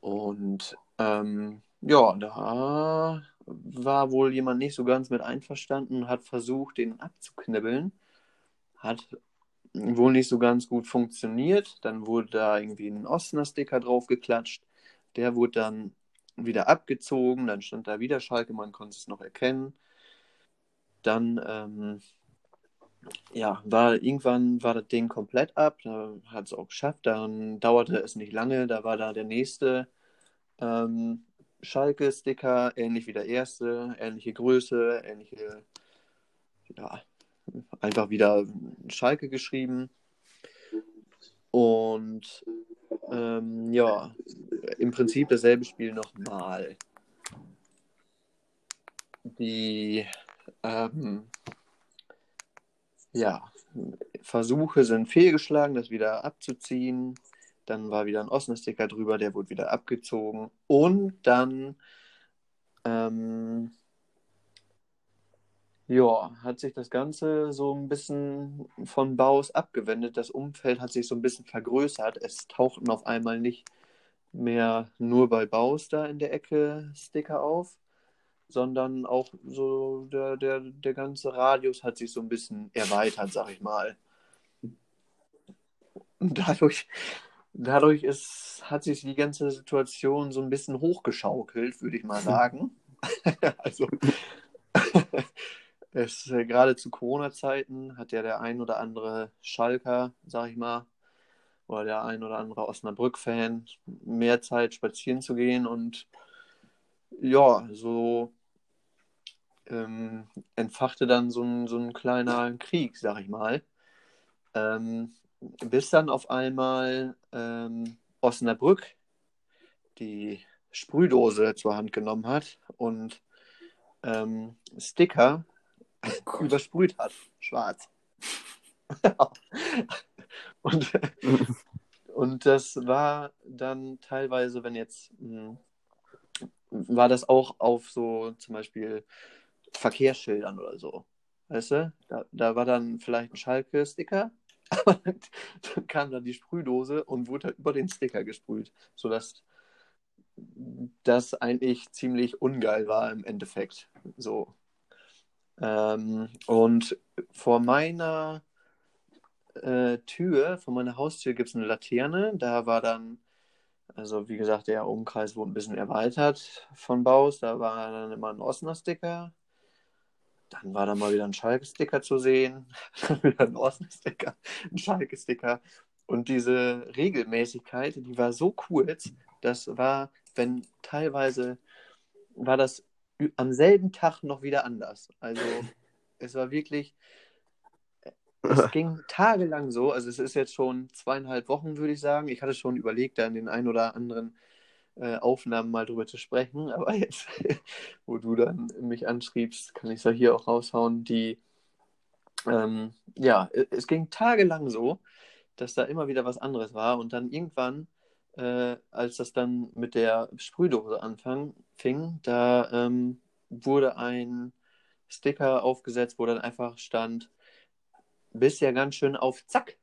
S2: Und ähm, ja, da war wohl jemand nicht so ganz mit einverstanden, hat versucht, den abzuknibbeln. Hat wohl nicht so ganz gut funktioniert. Dann wurde da irgendwie ein Ostner-Sticker drauf geklatscht. Der wurde dann wieder abgezogen. Dann stand da wieder Schalke, man konnte es noch erkennen. Dann ähm, ja, war irgendwann war das Ding komplett ab, da hat es auch geschafft, dann dauerte es nicht lange, da war da der nächste ähm, Schalke-Sticker, ähnlich wie der erste, ähnliche Größe, ähnliche, ja, einfach wieder Schalke geschrieben. Und ähm, ja, im Prinzip dasselbe Spiel nochmal. Die ähm, ja, Versuche sind fehlgeschlagen, das wieder abzuziehen. Dann war wieder ein Osnasticker drüber, der wurde wieder abgezogen. Und dann ähm, ja, hat sich das Ganze so ein bisschen von Baus abgewendet. Das Umfeld hat sich so ein bisschen vergrößert. Es tauchten auf einmal nicht mehr nur bei Baus da in der Ecke Sticker auf, sondern auch so der, der, der ganze Radius hat sich so ein bisschen erweitert, sag ich mal. Und dadurch, dadurch ist, hat sich die ganze Situation so ein bisschen hochgeschaukelt, würde ich mal sagen. also es, äh, gerade zu Corona-Zeiten hat ja der ein oder andere Schalker, sag ich mal, oder der ein oder andere Osnabrück-Fan mehr Zeit spazieren zu gehen und ja, so ähm, entfachte dann so ein, so ein kleiner Krieg, sag ich mal. Ähm, bis dann auf einmal ähm, Osnabrück die Sprühdose zur Hand genommen hat und ähm, Sticker oh übersprüht hat. Schwarz. und, und das war dann teilweise, wenn jetzt, mh, hm, war das auch auf so zum Beispiel Verkehrsschildern oder so. Weißt du? Da, da war dann vielleicht ein Schalke-Sticker, aber dann kam dann die Sprühdose und wurde halt über den Sticker gesprüht, sodass das eigentlich ziemlich ungeil war im Endeffekt. So. Ähm, und vor meiner äh, Tür, vor meiner Haustür gibt es eine Laterne. Da war dann, also wie gesagt, der Umkreis wurde ein bisschen erweitert von Baus. Da war dann immer ein Osner-Sticker dann war da mal wieder ein Schalke-Sticker zu sehen, dann wieder ein Osnabrück-Sticker, ein Schalke-Sticker. Und diese Regelmäßigkeit, die war so kurz, das war, wenn teilweise war das am selben Tag noch wieder anders. Also es war wirklich, es ging tagelang so, also es ist jetzt schon zweieinhalb Wochen, würde ich sagen. Ich hatte schon überlegt, da in den ein oder anderen äh, Aufnahmen mal drüber zu sprechen. Aber jetzt, wo du dann mich anschriebst, kann ich es ja hier auch raushauen. Die, ähm, ja, es ging tagelang so, dass da immer wieder was anderes war. Und dann irgendwann, äh, als das dann mit der Sprühdose anfing, da ähm, wurde ein Sticker aufgesetzt, wo dann einfach stand, bist ja ganz schön auf Zack.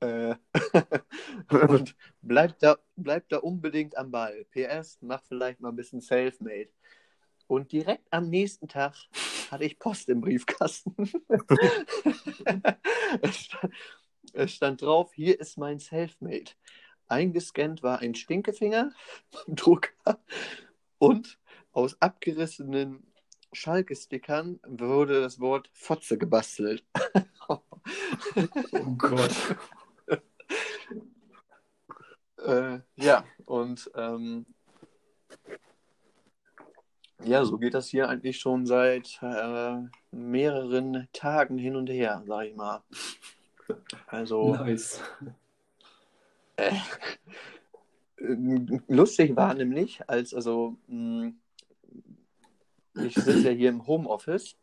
S2: Äh, und bleibt da, bleibt da unbedingt am Ball. PS, mach vielleicht mal ein bisschen Selfmade. Und direkt am nächsten Tag hatte ich Post im Briefkasten. es, stand, es, stand, drauf, hier ist mein Selfmade. Eingescannt war ein Stinkefinger, Drucker und aus abgerissenen Schalke-Stickern wurde das Wort Fotze gebastelt. oh Gott. Äh, ja, und ähm, ja, so geht das hier eigentlich schon seit äh, mehreren Tagen hin und her, sag ich mal. Also. Nice. Äh, lustig war nämlich, als also mh, hm, ich sitze ja hier im Homeoffice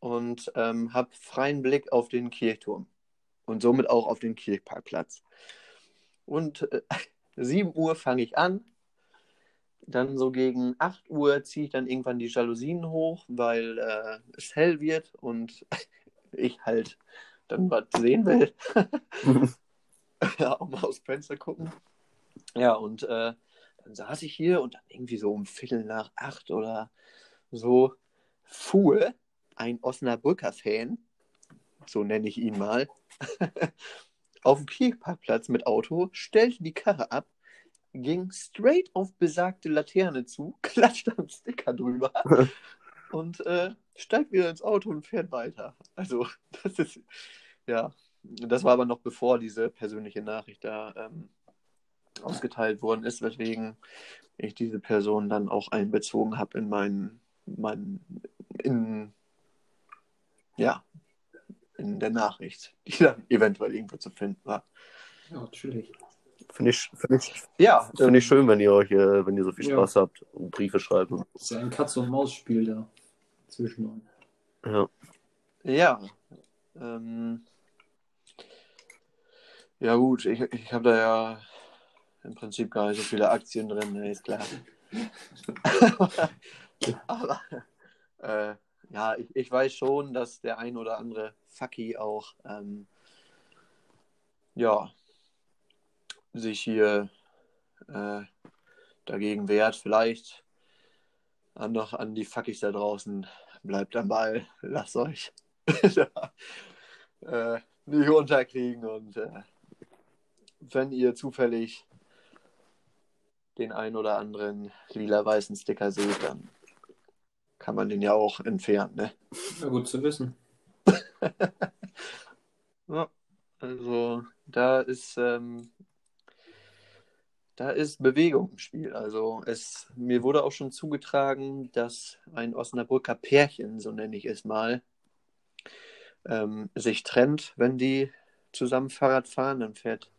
S2: und ähm, habe freien Blick auf den Kirchturm und somit auch auf den Kirchparkplatz. Und äh, 7 Uhr fange ich an. Dann so gegen 8 Uhr ziehe ich dann irgendwann die Jalousien hoch, weil äh, es hell wird und ich halt dann was sehen will. ja, auch mal aus Fenster gucken. Ja, und äh, dann saß ich hier und dann irgendwie so um Viertel nach acht oder so fuhr ein Osnabrücker Fan, so nenne ich ihn mal, auf dem Kirchparkplatz mit Auto, stellte die Karre ab, ging straight auf besagte Laterne zu, klatschte am Sticker drüber und äh, steigt wieder ins Auto und fährt weiter. Also, das ist, ja, das war aber noch bevor diese persönliche Nachricht da ähm, ausgeteilt worden ist, weswegen ich diese Person dann auch einbezogen habe in meinen, meinen, in, ja, in der Nachricht, die dann eventuell irgendwo zu finden war.
S3: Ja, natürlich.
S1: Finde ich, find ich,
S2: Ja,
S1: find ich schön, wenn ihr euch, äh, wenn ihr so viel
S3: Ja.
S1: Spaß habt und Briefe schreibt.
S3: Das ist ja ein Katz-und-Maus-Spiel da zwischen uns.
S1: Ja.
S2: Ja. Ähm, ja, gut, ich, ich habe da ja im Prinzip gar nicht so viele Aktien drin, ne, ist klar. Aber äh, ja, ich, ich weiß schon, dass der ein oder andere Fucky auch ähm, ja, sich hier äh, dagegen wehrt. Vielleicht an, noch an die Fuckys da draußen. Bleibt am Ball, lasst euch äh, nicht unterkriegen und äh, wenn ihr zufällig den ein oder anderen lila-weißen Sticker seht, dann kann man den ja auch entfernen. Ne?
S3: Ja, gut zu wissen.
S2: Ja, also da ist ähm, da ist Bewegung im Spiel. Also es mir wurde auch schon zugetragen, dass ein Osnabrücker Pärchen, so nenne ich es mal, ähm, sich trennt, wenn die zusammen Fahrrad fahren. Dann fährt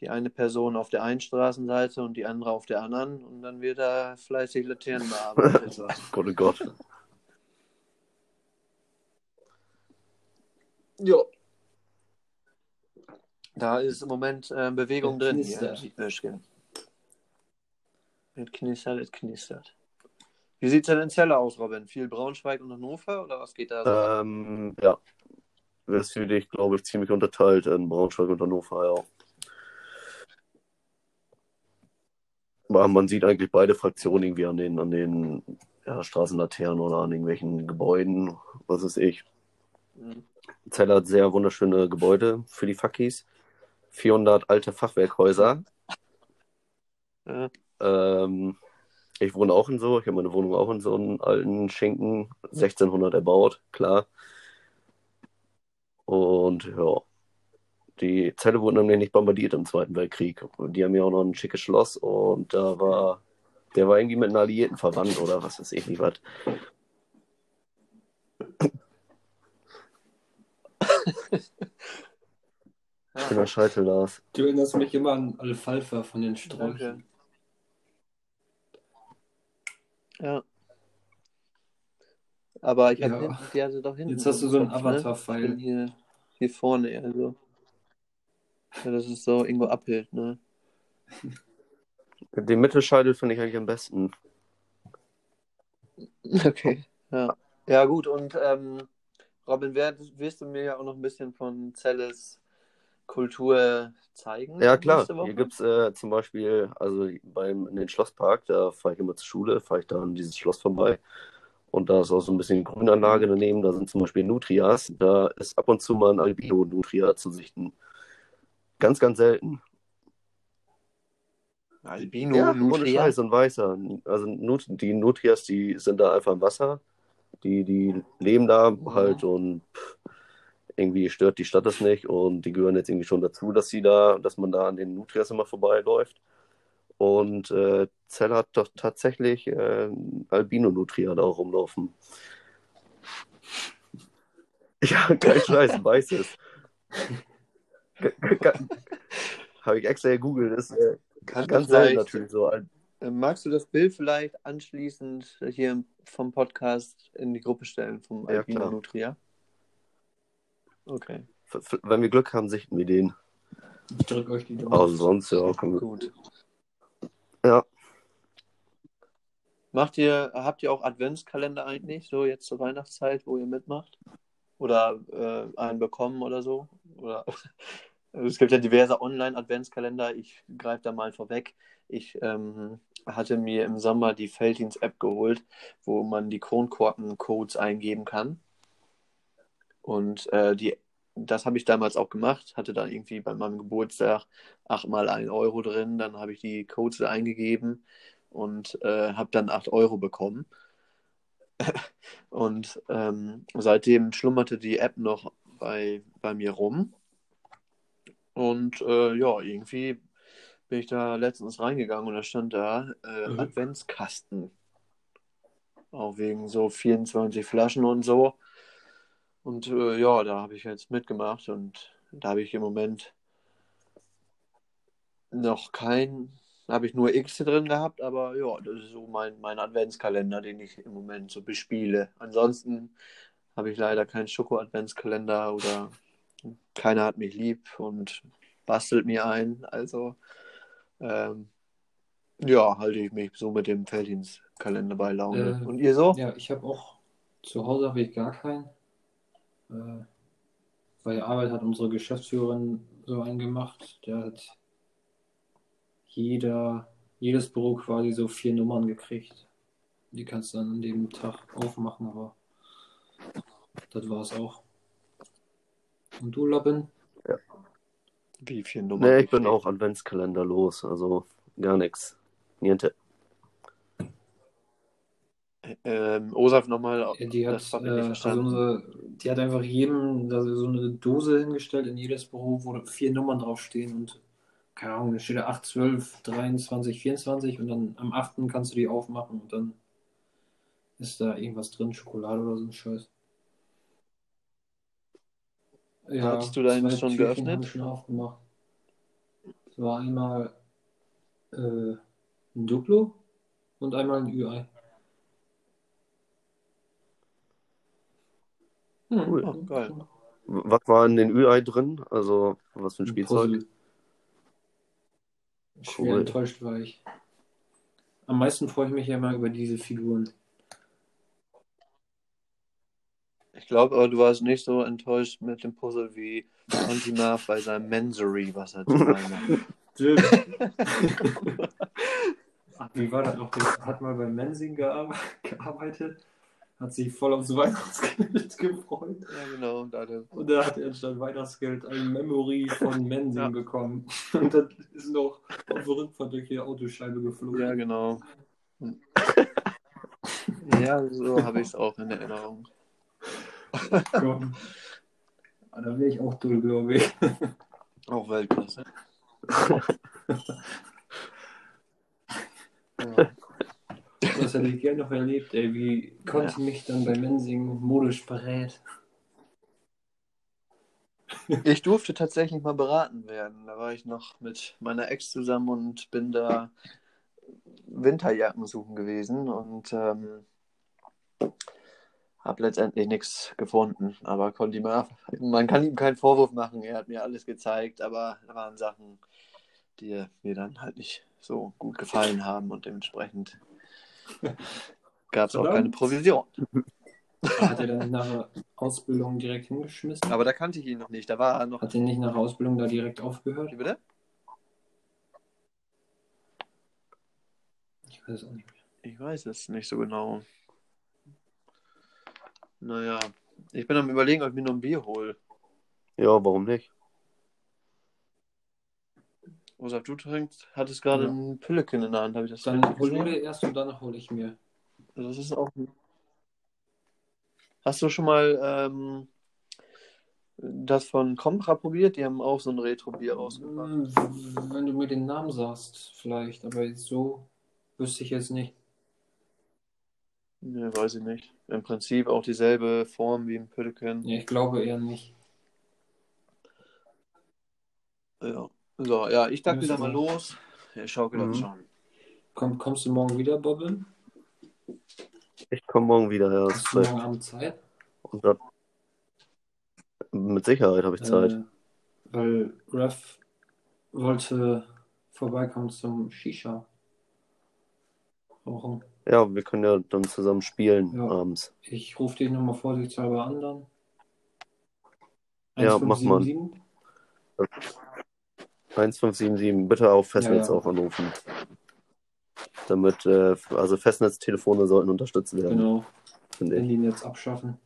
S2: die eine Person auf der einen Straßenseite und die andere auf der anderen und dann wird da fleißig Laternen bearbeitet.
S1: Gott, oh Gott.
S2: Ja. Da ist im Moment äh, Bewegung
S3: Es
S2: drin hier
S3: knistert.
S2: Es knistert, es knistert. Wie sieht es denn in Celle aus, Robin? Viel Braunschweig und Hannover oder was geht da so?
S1: Ähm, ja. Das für dich, glaube ich, ziemlich unterteilt in Braunschweig und Hannover, ja. Aber man sieht eigentlich beide Fraktionen irgendwie an den, an den ja, Straßenlaternen oder an irgendwelchen Gebäuden, was weiß ich.
S2: Mhm.
S1: Zell hat sehr wunderschöne Gebäude für die Fuckies. 400 alte Fachwerkhäuser.
S2: Ja.
S1: Ähm, ich wohne auch in so, ich habe meine Wohnung auch in so einem alten Schinken, 1600 erbaut, klar. Und ja, die Zelle wurde nämlich nicht bombardiert im Zweiten Weltkrieg. Und die haben ja auch noch ein schickes Schloss und da war, der war irgendwie mit einem Alliierten verwandt oder was weiß ich nicht was. Schöner Scheitel, Lars.
S3: Du erinnerst mich immer an Alfalfa von den Sträuchern.
S2: Ja. Aber ich habe
S3: Ja.
S2: hinten, die hatte doch hinten.
S3: Jetzt hast du so einen
S2: ne? Ich bin
S3: Avatar-Pfeil.
S2: hier, hier vorne eher so. Ja, das ist so irgendwo abhilt, ne?
S1: Den Mittelscheitel finde ich eigentlich am besten.
S2: Okay. Ja. Ja, gut, und ähm, Robin, wirst du mir ja auch noch ein bisschen von Zelles Kultur zeigen?
S1: Ja, klar. Hier gibt es äh, zum Beispiel, also beim, in den Schlosspark, da fahre ich immer zur Schule, fahre ich da an dieses Schloss vorbei. Und da ist auch so ein bisschen Grünanlage daneben. Da sind zum Beispiel Nutrias. Da ist ab und zu mal ein Albino-Nutria zu sichten. Ganz, ganz selten.
S2: Albino,
S1: Ja, ohne
S2: Nutria.
S1: Scheiß, ein weißer. Also Nut die Nutrias, die sind da einfach im Wasser. Die, die leben da halt und irgendwie stört die Stadt das nicht. Und die gehören jetzt irgendwie schon dazu, dass sie da, dass man da an den Nutrias immer vorbeiläuft. Und äh, Zell hat doch tatsächlich äh, Albino-Nutria da rumlaufen. Ja, kein Scheiß, weißes. Habe ich extra gegoogelt, ist äh,
S2: Kann
S1: ganz selten natürlich so. Ein-
S2: Magst du das Bild vielleicht anschließend hier vom Podcast in die Gruppe stellen vom
S1: Ja,
S2: Albino
S1: klar.
S2: Nutria? Okay,
S1: Wenn wir Glück haben, sichten wir den.
S3: Ich drücke euch die Daumen.
S1: Aber sonst, ja,
S2: gut.
S1: Ja.
S2: Macht ihr, habt ihr auch Adventskalender eigentlich, so jetzt zur Weihnachtszeit, wo ihr mitmacht? Oder äh, einen bekommen oder so? Oder also es gibt ja diverse Online-Adventskalender. Ich greife da mal vorweg. Ich ähm, hatte mir im Sommer die Feldins-App geholt, wo man die Kronkorken-Codes eingeben kann. Und äh, die, das habe ich damals auch gemacht, hatte da irgendwie bei meinem Geburtstag achtmal ein Euro drin. Dann habe ich die Codes da eingegeben und äh, habe dann 8 Euro bekommen. Und ähm, seitdem schlummerte die App noch bei, bei mir rum. Und äh, ja, irgendwie bin ich da letztens reingegangen und da stand da äh,
S3: Mhm.
S2: Adventskasten. Auch wegen so 24 Flaschen und so. Und äh, ja, da habe ich jetzt mitgemacht und da habe ich im Moment noch kein, habe ich nur X drin gehabt, aber ja, das ist so mein, mein Adventskalender, den ich im Moment so bespiele. Ansonsten habe ich leider keinen Schoko-Adventskalender oder keiner hat mich lieb und bastelt mir ein. Also ähm, ja, halte ich mich so mit dem Felddienstkalender bei Laune.
S3: Äh,
S2: und ihr so?
S3: Ja, ich habe auch zu Hause habe ich gar keinen. Äh, bei der Arbeit hat unsere Geschäftsführerin so einen gemacht. Der hat jeder, jedes Büro quasi so vier Nummern gekriegt. Die kannst du dann an dem Tag aufmachen, aber das war es auch. Und du, Robin?
S2: Wie viele Nummern?
S1: Nee, ich bin auch Adventskalender los, also gar nichts. Niente.
S2: Ähm, Osaf nochmal,
S3: die hat,
S2: das habe ich
S3: äh, also unsere, die hat einfach jedem da so eine Dose hingestellt in jedes Büro, wo vier Nummern draufstehen und keine Ahnung, da steht da 8, 12, 23, 24 und dann am 8. kannst du die aufmachen und dann ist da irgendwas drin, Schokolade oder so ein Scheiß. Ja,
S2: Hattest du deinen
S3: zwei
S2: schon
S3: Türchen
S2: geöffnet?
S3: habe ich schon aufgemacht. Es war einmal äh, ein Duplo und einmal ein Ü-Ei. Hm,
S1: Cool.
S2: Oh, geil.
S1: Was war in den Ü-Ei drin? Also, was für ein
S3: Ein
S1: Spielzeug?
S3: Puzzle. Schwer
S1: Cool.
S3: enttäuscht war ich. Am meisten freue ich mich ja immer über diese Figuren.
S2: Ich glaube aber, du warst nicht so enttäuscht mit dem Puzzle wie Anti-Marv bei seinem Mensory, was er zu Weihnachten
S3: Ach, Wie war das noch? Hat mal beim Mensing gear gearbeitet, hat sich voll aufs Weihnachtsgeld gefreut.
S2: Ja, genau. Da der,
S3: Und da hat er statt Weihnachtsgeld ein Memory von Mensing
S2: Ja.
S3: bekommen. Und dann ist noch auf der Rückfahrt durch die Autoscheibe geflogen.
S2: ja, genau. Ja, so habe ich es auch in Erinnerung.
S3: Komm. Ah, Da wäre ich auch dull, glaube ich.
S2: Auch Weltklasse. ja.
S3: Das hätte ich gerne noch erlebt, ey. Wie konnte mich dann bei Mensing modisch berät?
S2: Ich durfte tatsächlich mal beraten werden. Da war ich noch mit meiner Ex zusammen und bin da Winterjacken suchen gewesen und ähm, habe letztendlich nichts gefunden. Aber konnte ihm, man kann ihm keinen Vorwurf machen. Er hat mir alles gezeigt, aber da waren Sachen, die mir dann halt nicht so gut gefallen haben und dementsprechend gab es auch
S3: Verdammt.
S2: keine Provision.
S3: Hat er dann nach der Ausbildung direkt hingeschmissen?
S2: Aber da kannte ich ihn noch nicht. Da war er noch.
S3: Hat er nicht nach der Ausbildung da direkt aufgehört?
S2: Wie bitte?
S3: Ich weiß auch nicht mehr.
S2: Ich weiß es nicht so genau. Naja, ich bin am überlegen, ob ich mir noch ein Bier hole.
S1: Ja, warum nicht?
S2: Osaf, du trinkst, hattest gerade
S3: Ja.
S2: ein Pülleken in der Hand, habe ich das
S3: Dann
S2: richtig
S3: hol du
S2: gesehen?
S3: dir erst und dann hole ich mir.
S2: Das ist auch. Hast du schon mal ähm, das von Compra probiert? Die haben auch so ein Retro-Bier rausgebracht.
S3: Hm, Wenn du mir den Namen sagst, vielleicht, aber so wüsste ich jetzt nicht.
S2: Ne, weiß ich nicht. Im Prinzip auch dieselbe Form wie im Pülleken.
S3: Ja, ich glaube eher nicht.
S2: Ja. So, ja, ich dachte wieder mal los. Ich schaukel das
S1: Mhm.
S2: schon.
S3: Komm, kommst du morgen wieder, Bobbin?
S1: Ich komme morgen wieder, ja.
S3: Hast du morgen Abend Zeit?
S1: Und dann, mit Sicherheit habe ich Zeit.
S3: Äh, weil Ref wollte vorbeikommen zum Shisha. Rauchen.
S1: Ja, wir können ja dann zusammen spielen
S3: Ja.
S1: abends.
S3: Ich rufe dich nochmal vorsichtshalber an dann.
S1: Ja, mach mal.
S3: 1577?
S1: 1577, bitte auf Festnetz
S3: Ja, ja.
S1: auch anrufen. Damit, äh, also Festnetztelefone sollten unterstützt werden,
S3: Genau. Handynetz abschaffen.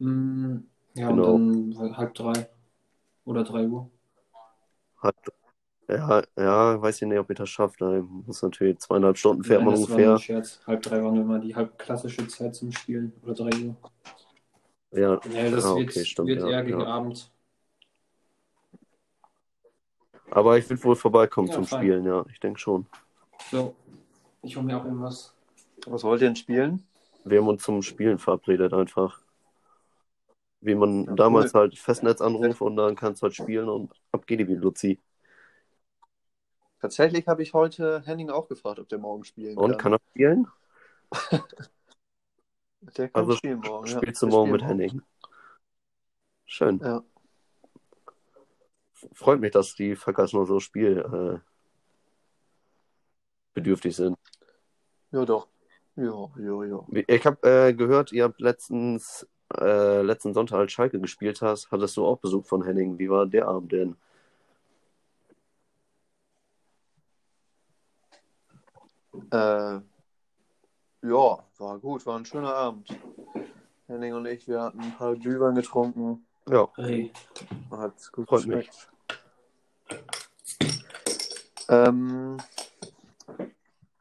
S3: Mm, ja,
S1: Genau.
S3: und dann halb drei oder drei Uhr.
S1: Halb, Ja, ja, weiß ich nicht, ob ich das schaffe. Da muss natürlich zweieinhalb Stunden fährt
S3: Nein,
S1: man
S3: das war
S1: ungefähr.
S3: ein Scherz. Halb drei war nur immer die halb klassische Zeit zum Spielen. Oder drei Uhr.
S1: Ja,
S3: Ja, das
S1: Ah,
S3: wird,
S1: okay, stimmt,
S3: wird
S1: ja,
S3: eher gegen
S1: ja.
S3: Abend.
S1: aber ich will wohl vorbeikommen
S3: Ja,
S1: zum
S3: fein.
S1: Spielen, ja, ich denke schon.
S3: So, ich hole mir auch irgendwas.
S2: Was wollt ihr denn spielen?
S1: Wir haben uns zum Spielen verabredet einfach. Wie man
S2: Ja,
S1: damals halt Festnetz anruft und dann kannst du halt spielen und ab geht die wie Luzi.
S2: Tatsächlich habe ich heute Henning auch gefragt, ob der morgen spielen
S1: Und kann er spielen?
S2: Der kann
S1: Also
S2: spielen morgen. ja.
S1: Spielst du
S2: Wir
S1: morgen mit Henning? Schön.
S2: Ja.
S1: Freut mich, dass die Fackers nur so spiel äh, sind.
S2: Ja, doch. Ja, ja, ja.
S1: Ich habe äh, gehört, ihr habt letztens äh, letzten Sonntag, als Schalke gespielt hast, hattest du auch Besuch von Henning. Wie war der Abend denn?
S2: Äh, ja, war gut, war ein schöner Abend. Henning und ich, wir hatten ein paar Glühwein getrunken.
S1: Ja,
S3: Hey,
S2: Hat gut
S1: Freut mich.
S2: geschmeckt. Ähm,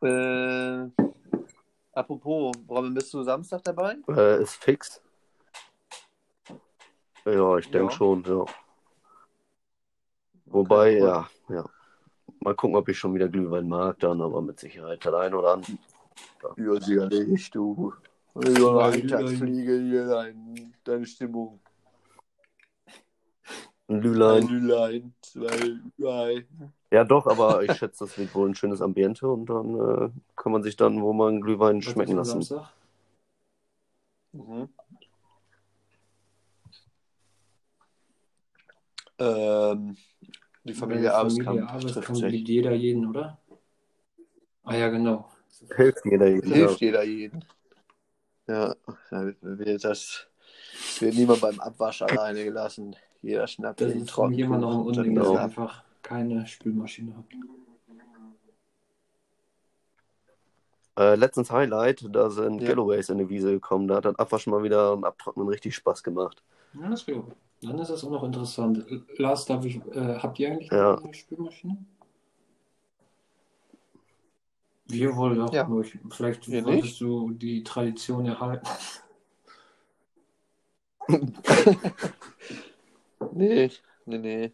S2: äh, apropos, Robin, bist du Samstag dabei?
S1: äh, ist fix. Ja, ich denke
S2: Ja.
S1: schon, ja. Wobei,
S2: cool.
S1: ja, ja. Mal gucken, ob ich schon wieder Glühwein mag, dann aber mit Sicherheit der ein oder andere.
S2: Ja, sicherlich, du. Ja. Eintagsfliege hier, dein, deine Stimmung.
S1: Ein
S2: Ein
S1: Glühlein.
S2: Glühlein, zwei, drei.
S1: Ja, doch, aber ich schätze, das wird wohl ein schönes Ambiente und dann äh, kann man sich dann, wo man Glühwein
S3: was
S1: schmecken lassen.
S3: Samstag?
S2: Mhm. Ähm, die Familie Abelskamp
S3: Familie
S2: trifft sich.
S3: jeder jeden, oder? Ah ja, genau.
S1: Hilft jeder jedem.
S2: Hilft jeder jeden. Ja, da wird das wird niemand beim Abwasch alleine gelassen. Jeder schnappt
S3: Das
S2: den
S3: ist für mich immer noch ein Unding, dass
S2: ist
S3: ihr einfach keine Spülmaschine habt.
S1: Äh, letztens Highlight, da sind
S2: Ja.
S1: Galloways in die Wiese gekommen. Da hat das Abwaschen mal wieder und Abtrocknen richtig Spaß gemacht.
S3: Ja, das wäre Dann ist das auch noch interessant. Lars, darf ich, äh, habt ihr eigentlich
S1: Ja.
S3: eine Spülmaschine? Wir wohl doch.
S2: Ja.
S3: Nur ich, vielleicht
S2: Wir
S3: wolltest
S2: nicht?
S3: du die Tradition erhalten.
S2: Nee, nee, nee.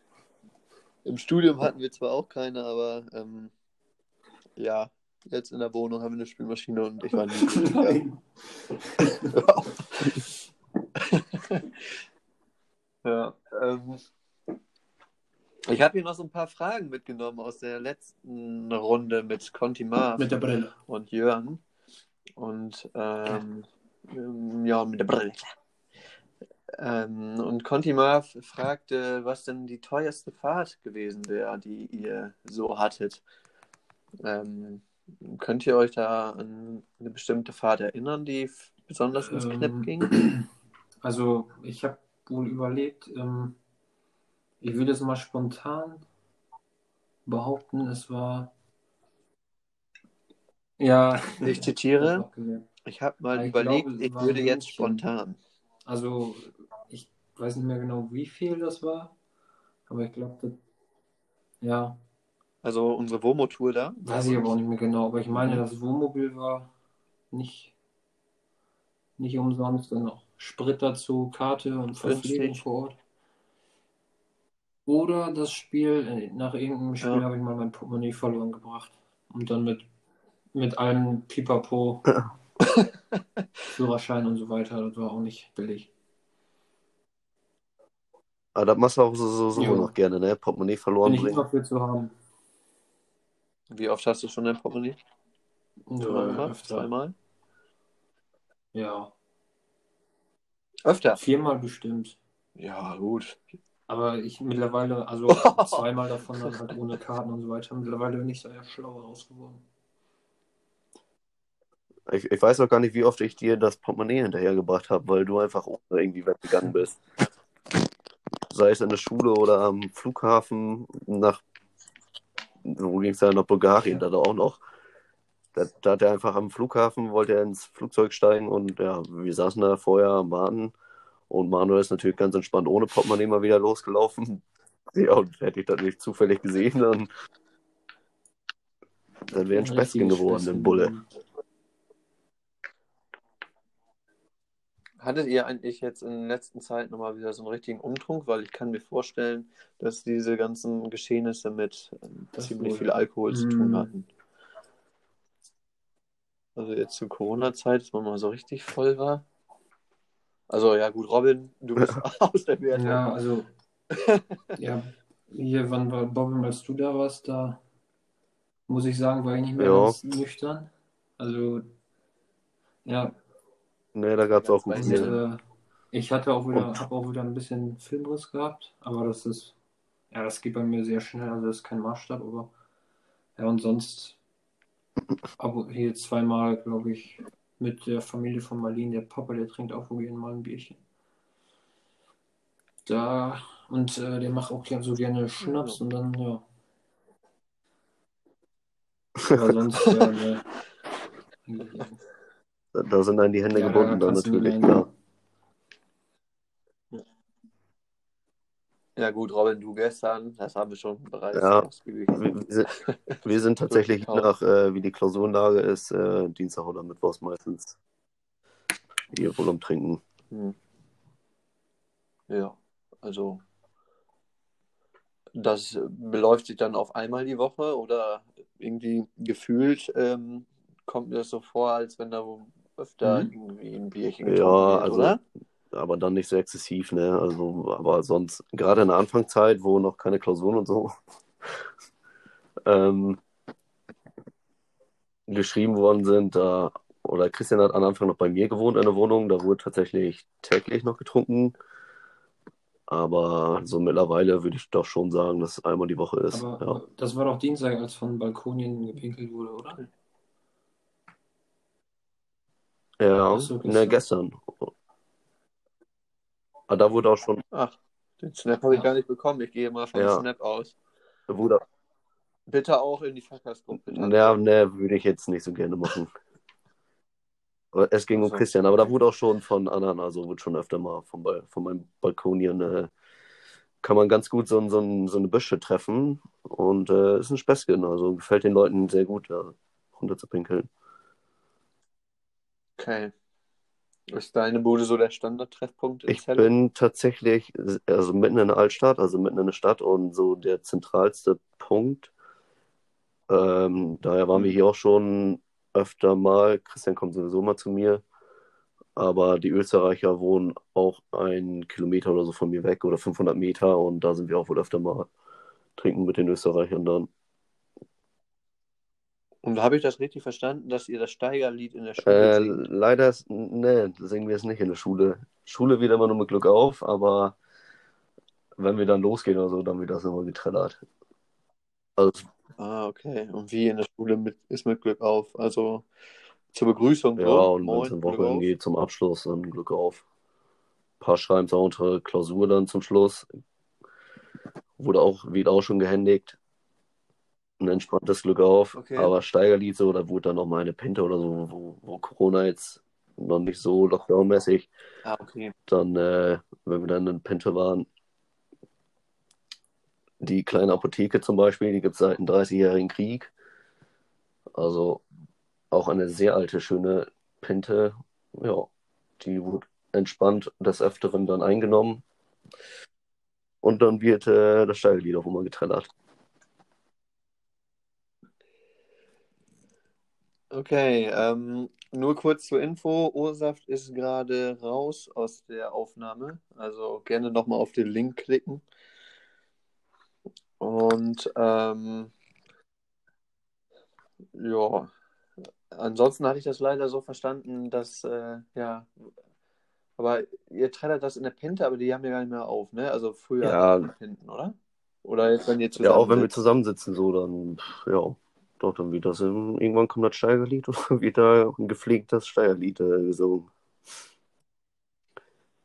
S2: Im Studium hatten wir zwar auch keine, aber ähm, ja, jetzt in der Wohnung haben wir eine Spülmaschine und ich war nie.
S3: Nein.
S2: ja, ähm, ich habe hier noch so ein paar Fragen mitgenommen aus der letzten Runde mit Conti Marv
S3: Mit der Brille.
S2: und Jörn. Und ähm, ähm, ja, mit der Brille. Ähm, und Conti Marv fragte, was denn die teuerste Fahrt gewesen wäre, die ihr so hattet. Ähm, könnt ihr euch da an eine bestimmte Fahrt erinnern, die besonders ins Knipp
S3: Ähm,
S2: ging?
S3: Also, ich habe wohl überlegt, ähm, ich würde es mal spontan behaupten, es war. Ja.
S2: Ich zitiere,
S3: Ich
S2: habe mal
S3: Ich
S2: überlegt,
S3: glaube,
S2: ich würde jetzt
S3: München.
S2: spontan.
S3: Also, ich weiß nicht mehr genau, wie viel das war, aber ich glaube, das. Ja,
S2: Also unsere Womo-Tour da.
S3: weiß ich aber auch nicht mehr genau, aber ich meine,
S2: Mhm.
S3: das Wohnmobil war nicht, nicht umsonst, dann noch Sprit dazu, Karte und Verpflegung vor Ort. Oder das Spiel, äh, nach irgendeinem Spiel
S2: Ja.
S3: habe ich mal mein Portemonnaie verloren gebracht. Und dann mit, mit allem Pipapo, Führerschein und so weiter, das war auch nicht billig.
S1: Aber das machst du auch so, so, so
S3: Jo.
S1: noch gerne, ne? Portemonnaie verloren
S3: Bin ich
S1: bringen.
S3: immer für zu haben.
S2: Wie oft hast du schon dein Portemonnaie
S3: Ja.
S2: Zweimal?
S3: Ja,
S2: Öfter?
S3: viermal bestimmt.
S2: Ja, gut.
S3: Aber ich mittlerweile, also zweimal davon dann halt ohne Karten und so weiter. Mittlerweile bin ich da ja schlauer rausgeworden.
S1: Ich, ich weiß auch gar nicht, wie oft ich dir das Portemonnaie hinterhergebracht habe, weil du einfach ohne irgendwie weggegangen bist. Sei es in der Schule oder am Flughafen nach, wo ging es da, nach Bulgarien, da auch noch. Da, da hat er einfach am Flughafen, wollte er ins Flugzeug steigen und ja, wir saßen da vorher am Warten und Manuel ist natürlich ganz entspannt ohne Portemonnaie mal wieder losgelaufen. Ja, und hätte ich das nicht zufällig gesehen, dann, dann wäre ein Späßchen geworden, ein Bulle.
S2: Hattet ihr eigentlich jetzt in der letzten Zeit nochmal wieder so einen richtigen Umtrunk? Weil ich kann mir vorstellen, dass diese ganzen Geschehnisse mit äh, ziemlich
S3: wohl.
S2: viel Alkohol zu tun
S3: Mm.
S2: hatten. Also jetzt zur Corona-Zeit, dass man mal so richtig voll war. Also ja gut, Robin, du bist aus der Wertung.
S3: Ja, also, ja, hier, wann war Bobby, als du da warst, da muss ich sagen, war ich nicht mehr
S1: Ja.
S3: ganz nüchtern. Also, ja,
S1: Ne, da gab es auch
S3: und,
S1: Willen.
S3: äh, ich hatte auch wieder, habe auch wieder ein bisschen Filmriss gehabt, aber das ist, ja, das geht bei mir sehr schnell, also das ist kein Maßstab, aber ja, und sonst aber hier zweimal, glaube ich, mit der Familie von Marlene, der Papa, der trinkt auch wohl gerne mal ein Bierchen. Da, und äh, der macht auch gern- so gerne Schnaps und dann, ja. Aber sonst, äh, ne.
S1: Da, sind dann die Hände
S3: Ja, da
S1: gebunden, dann natürlich, klar.
S2: Ja gut, Robin, du gestern, das haben wir schon bereits
S1: Ja.
S2: ausgiebig.
S1: Wir, wir sind, tatsächlich, nach äh, wie die Klausurenlage ist, äh, Dienstag oder Mittwochs meistens hier wohl umtrinken.
S2: Hm. Ja, also das beläuft sich dann auf einmal die Woche oder irgendwie gefühlt ähm, kommt mir das so vor, als wenn da öfter
S3: Mhm.
S2: irgendwie ein Bierchen
S1: Ja,
S2: getrunken wird,
S1: also-
S2: oder?
S1: Aber dann nicht so exzessiv, ne? Also, aber sonst, gerade in der Anfangszeit, wo noch keine Klausuren und so ähm, geschrieben worden sind, da, oder Christian hat am Anfang noch bei mir gewohnt in der Wohnung, da wurde tatsächlich täglich noch getrunken. Aber so mittlerweile würde ich doch schon sagen, dass es einmal die Woche ist.
S3: Aber
S1: ja.
S3: das war doch Dienstag, als von Balkonien gepinkelt wurde, oder?
S1: Ja,
S3: so,
S1: ne, gestern. Aber da wurde auch schon,
S2: Ach, den Snap habe ich gar nicht bekommen. Ich gehe mal vom
S1: Ja.
S2: Snap aus.
S1: da wurde,
S2: Bitte auch in die Fuckers-Gruppe.
S1: ja, ne, würde ich jetzt nicht so gerne machen. Aber es ging um
S2: so.
S1: Christian, aber da wurde auch schon von anderen, also wurde schon öfter mal von, Bal- von meinem Balkon hier eine, kann man ganz gut so, so, so eine Büsche treffen und äh, ist ein Späßchen, also gefällt den Leuten sehr gut, da runter zu pinkeln.
S2: Okay. Ist deine Bude so der Standardtreffpunkt in
S1: Ich
S2: Celle?
S1: bin tatsächlich, also mitten in der Altstadt, also mitten in der Stadt und so der zentralste Punkt. Ähm, daher waren wir hier auch schon öfter mal. Christian kommt sowieso mal zu mir. Aber die Österreicher wohnen auch einen Kilometer oder so von mir weg oder 500 Meter und da sind wir auch wohl öfter mal trinken mit den Österreichern dann.
S2: Und habe ich das richtig verstanden, dass ihr das Steigerlied in der Schule
S1: Äh,
S2: singt?
S1: leider ist, ne, singen wir es nicht in der Schule. Schule wird immer nur mit Glück auf, aber wenn wir dann losgehen oder so, dann wird das immer getrellert. Also,
S2: Ah, okay. Und wie in der Schule mit, ist mit Glück auf? Also zur Begrüßung.
S1: ja, und wenn es
S2: Glück
S1: Woche geht zum Abschluss, dann Glück auf. Ein paar schreiben es auch unter Klausur dann zum Schluss. Wurde auch, wird auch schon gehändigt. Ein entspanntes Glück auf.
S2: Okay.
S1: Aber Steigerlied so, da wurde dann noch mal eine Pinte oder so, wo, wo Corona jetzt noch nicht so lockdown-mäßig
S2: Ah, okay.
S1: dann, äh, wenn wir dann in Pinte waren, die kleine Apotheke zum Beispiel, die gibt es seit dem 30-jährigen Krieg. Also auch eine sehr alte, schöne Pinte. Ja, die wurde entspannt des Öfteren dann eingenommen. Und dann wird äh, das Steigerlied auch immer getrellert.
S2: Okay, ähm, nur kurz zur Info. Ursaft ist gerade raus aus der Aufnahme. Also gerne nochmal auf den Link klicken. Und ähm, ja, ansonsten hatte ich das leider so verstanden, dass, äh, ja, aber ihr trällert das in der Pinte, aber die haben ja gar nicht mehr auf, ne? Also früher
S1: Ja.
S2: die Pinten, oder? Oder jetzt, wenn ihr
S1: Ja, auch wenn wir zusammensitzen, so, dann, ja, doch, dann das, im, irgendwann kommt das Steigerlied und wird da ein gepflegtes Steigerlied äh, gesungen.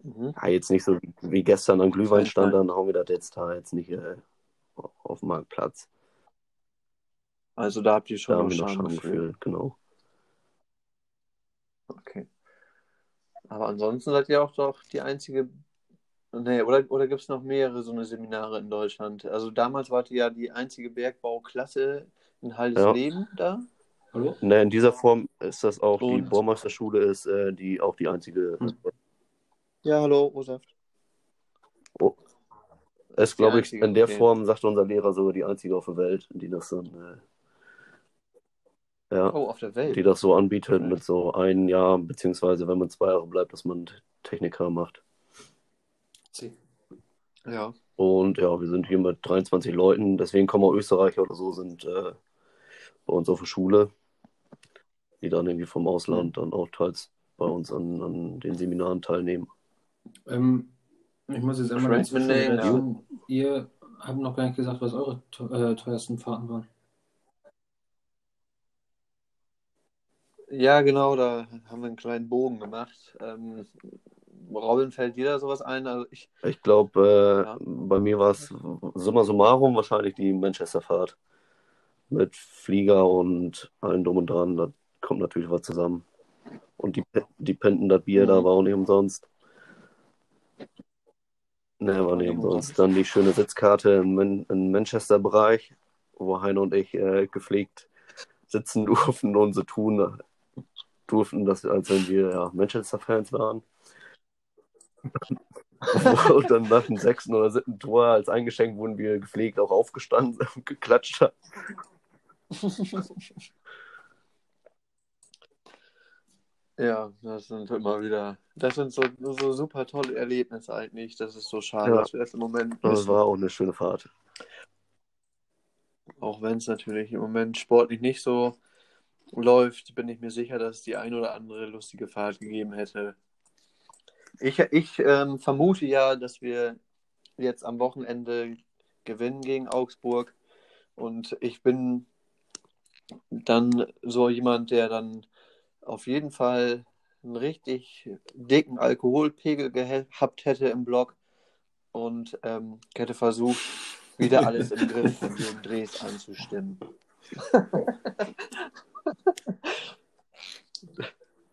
S2: Mhm.
S1: Ja, jetzt nicht so wie gestern am Glühweinstand, dann hauen wir das jetzt da jetzt nicht äh, auf dem Marktplatz.
S2: Also da habt ihr
S1: Da
S2: schon
S1: haben
S2: noch
S1: wir noch
S2: Schamgefühl.
S1: Schamgefühl, genau.
S2: Okay. Aber ansonsten seid ihr auch doch die einzige Nee, oder, oder gibt es noch mehrere so eine Seminare in Deutschland? Also damals wart ihr ja die einzige Bergbauklasse in Haldesleben da.
S3: Hallo?
S1: Ne, in dieser Form ist das auch, die
S2: Und-
S1: Baumeisterschule ist äh, die auch die einzige.
S3: Hm.
S2: Ja, hallo, Rosaft.
S1: Ist, glaube ich, in der
S2: okay.
S1: Form, sagt unser Lehrer, sogar die einzige auf der Welt, die das dann, äh, ja,
S2: Oh, auf der Welt.
S1: die das so anbietet mit so ein Jahr, beziehungsweise wenn man zwei Jahre bleibt, dass man Techniker macht.
S3: Sie.
S2: Ja.
S1: Und ja, wir sind hier mit 23 Leuten, deswegen kommen auch Österreicher oder so, sind äh, bei uns auf der Schule, die dann irgendwie vom Ausland dann auch teils bei uns an, an den Seminaren teilnehmen.
S3: Ähm, ich muss jetzt einmal
S2: name,
S3: reden. Ihr habt noch gar nicht gesagt, was eure äh, teuersten Fahrten waren.
S2: Ja, genau, da haben wir einen kleinen Bogen gemacht. Ähm, Robin fällt dir da sowas ein? Also ich,
S1: Ich glaube, äh,
S2: Ja.
S1: bei mir war es summa summarum wahrscheinlich die Manchester-Fahrt. Mit Flieger und allem drum und dran. Da kommt natürlich was zusammen. Und die, die Penten, das Bier da
S2: Mhm.
S1: war auch nicht umsonst. Ne, war nicht umsonst. Dann die schöne Sitzkarte im, Man im Manchester-Bereich, wo Heine und ich äh, gepflegt sitzen durften und so tun durften, dass, als wenn wir ja, Manchester-Fans waren. und dann nach dem sechsten oder siebten Tor als eingeschenkt wurden wir gepflegt auch aufgestanden und geklatscht haben.
S2: ja, das sind immer wieder, das sind so, so super tolle Erlebnisse eigentlich. Das ist so schade,
S1: Ja.
S2: dass wir das im Moment
S1: Das war auch eine schöne Fahrt.
S2: Auch wenn es natürlich im Moment sportlich nicht so läuft, bin ich mir sicher, dass es die ein oder andere lustige Fahrt gegeben hätte. Ich, ich ähm, vermute ja, dass wir jetzt am Wochenende gewinnen gegen Augsburg. Und ich bin dann so jemand, der dann auf jeden Fall einen richtig dicken Alkoholpegel gehabt hätte im Block und ähm, hätte versucht, wieder alles im Griff von Jürgen Drees anzustimmen.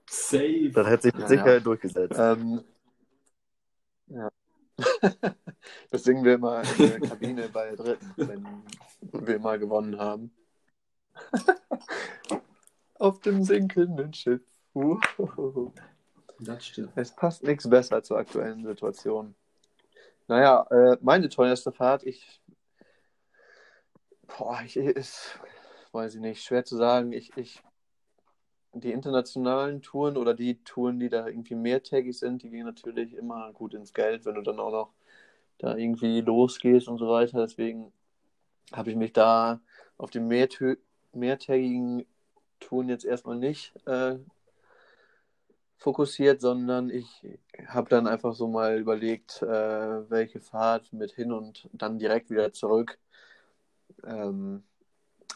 S3: Safe.
S1: Das hätte sich mit
S2: Ja,
S1: Sicherheit durchgesetzt.
S2: Ähm, ja. das singen wir immer in der Kabine bei dritten, wenn wir mal gewonnen haben. Auf dem sinkenden Schiff. Uhuhu.
S3: Das stimmt.
S2: Es passt nichts besser zur aktuellen Situation. Naja, äh, meine teuerste Fahrt, ich. Boah, ich ist, weiß ich nicht, schwer zu sagen. Ich, ich, die internationalen Touren oder die Touren, die da irgendwie mehrtägig sind, die gehen natürlich immer gut ins Geld, wenn du dann auch noch da irgendwie losgehst und so weiter. Deswegen habe ich mich da auf die mehrtö mehrtägigen Touren jetzt erstmal nicht äh, fokussiert, sondern ich habe dann einfach so mal überlegt, äh, welche Fahrt mit hin und dann direkt wieder zurück. Ähm,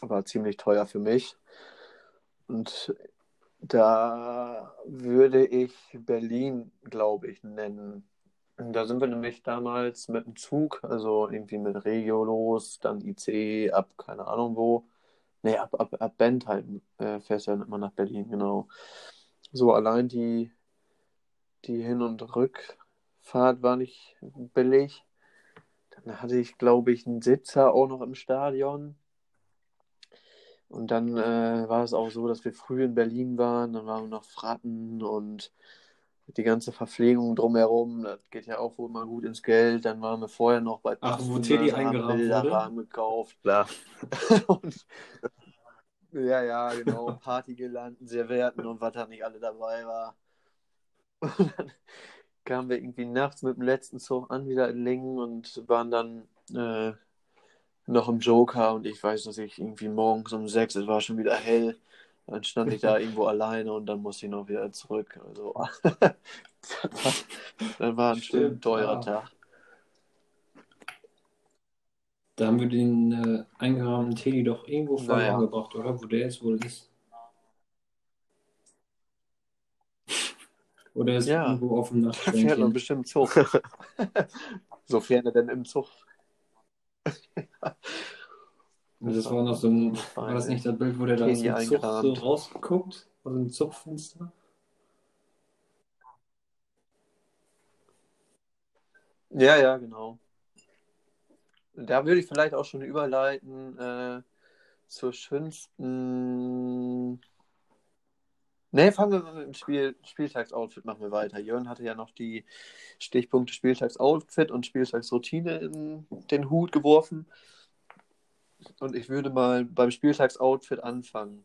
S2: war ziemlich teuer für mich. Und da würde ich Berlin, glaube ich, nennen. Da sind wir nämlich damals mit dem Zug, also irgendwie mit Regio los, dann IC ab keine Ahnung wo. Nee, ab, ab, ab Bentheim äh, fährst du ja immer nach Berlin, genau. So allein die, die Hin- und Rückfahrt war nicht billig. Dann hatte ich, glaube ich, einen Sitzer auch noch im Stadion. Und dann äh, war es auch so, dass wir früh in Berlin waren. Dann waren wir noch Fratten und die ganze Verpflegung drumherum. Das geht ja auch wohl mal gut ins Geld. Dann waren wir vorher noch bei
S3: Ach, wo Teddy eingerahmt
S2: Bilderrahmen gekauft.
S1: Klar.
S2: und, ja, ja, genau. Partygirlanden, Servietten und was da nicht alle dabei war. Und dann kamen wir irgendwie nachts mit dem letzten Zug an, wieder in Lingen und waren dann äh, noch im Joker. Und ich weiß, dass ich irgendwie morgens um sechs, es war schon wieder hell, dann stand ich da irgendwo alleine und dann musste ich noch wieder zurück. Also, dann war ein schön teurer
S3: ja.
S2: Tag.
S3: Da haben wir den äh, eingerahmten Teddy doch irgendwo
S2: Naja.
S3: verloren gebracht, oder? Wo der jetzt wohl ist. Oder ist
S2: Ja.
S3: irgendwo auf dem
S2: Da fährt man
S3: Nachtschränkchen.
S2: bestimmt Zug. Sofern er denn im Zug.
S3: Und das war noch so ein, war das nicht das Bild, wo der da aus dem Zug so rausguckt? Aus dem Zugfenster?
S2: Ja, ja, genau. Da würde ich vielleicht auch schon überleiten äh, zur schönsten. Ne, fangen wir mit dem Spiel, Spieltagsoutfit machen wir weiter. Jörn hatte ja noch die Stichpunkte Spieltagsoutfit und Spieltagsroutine in den Hut geworfen. Und ich würde mal beim Spieltagsoutfit anfangen.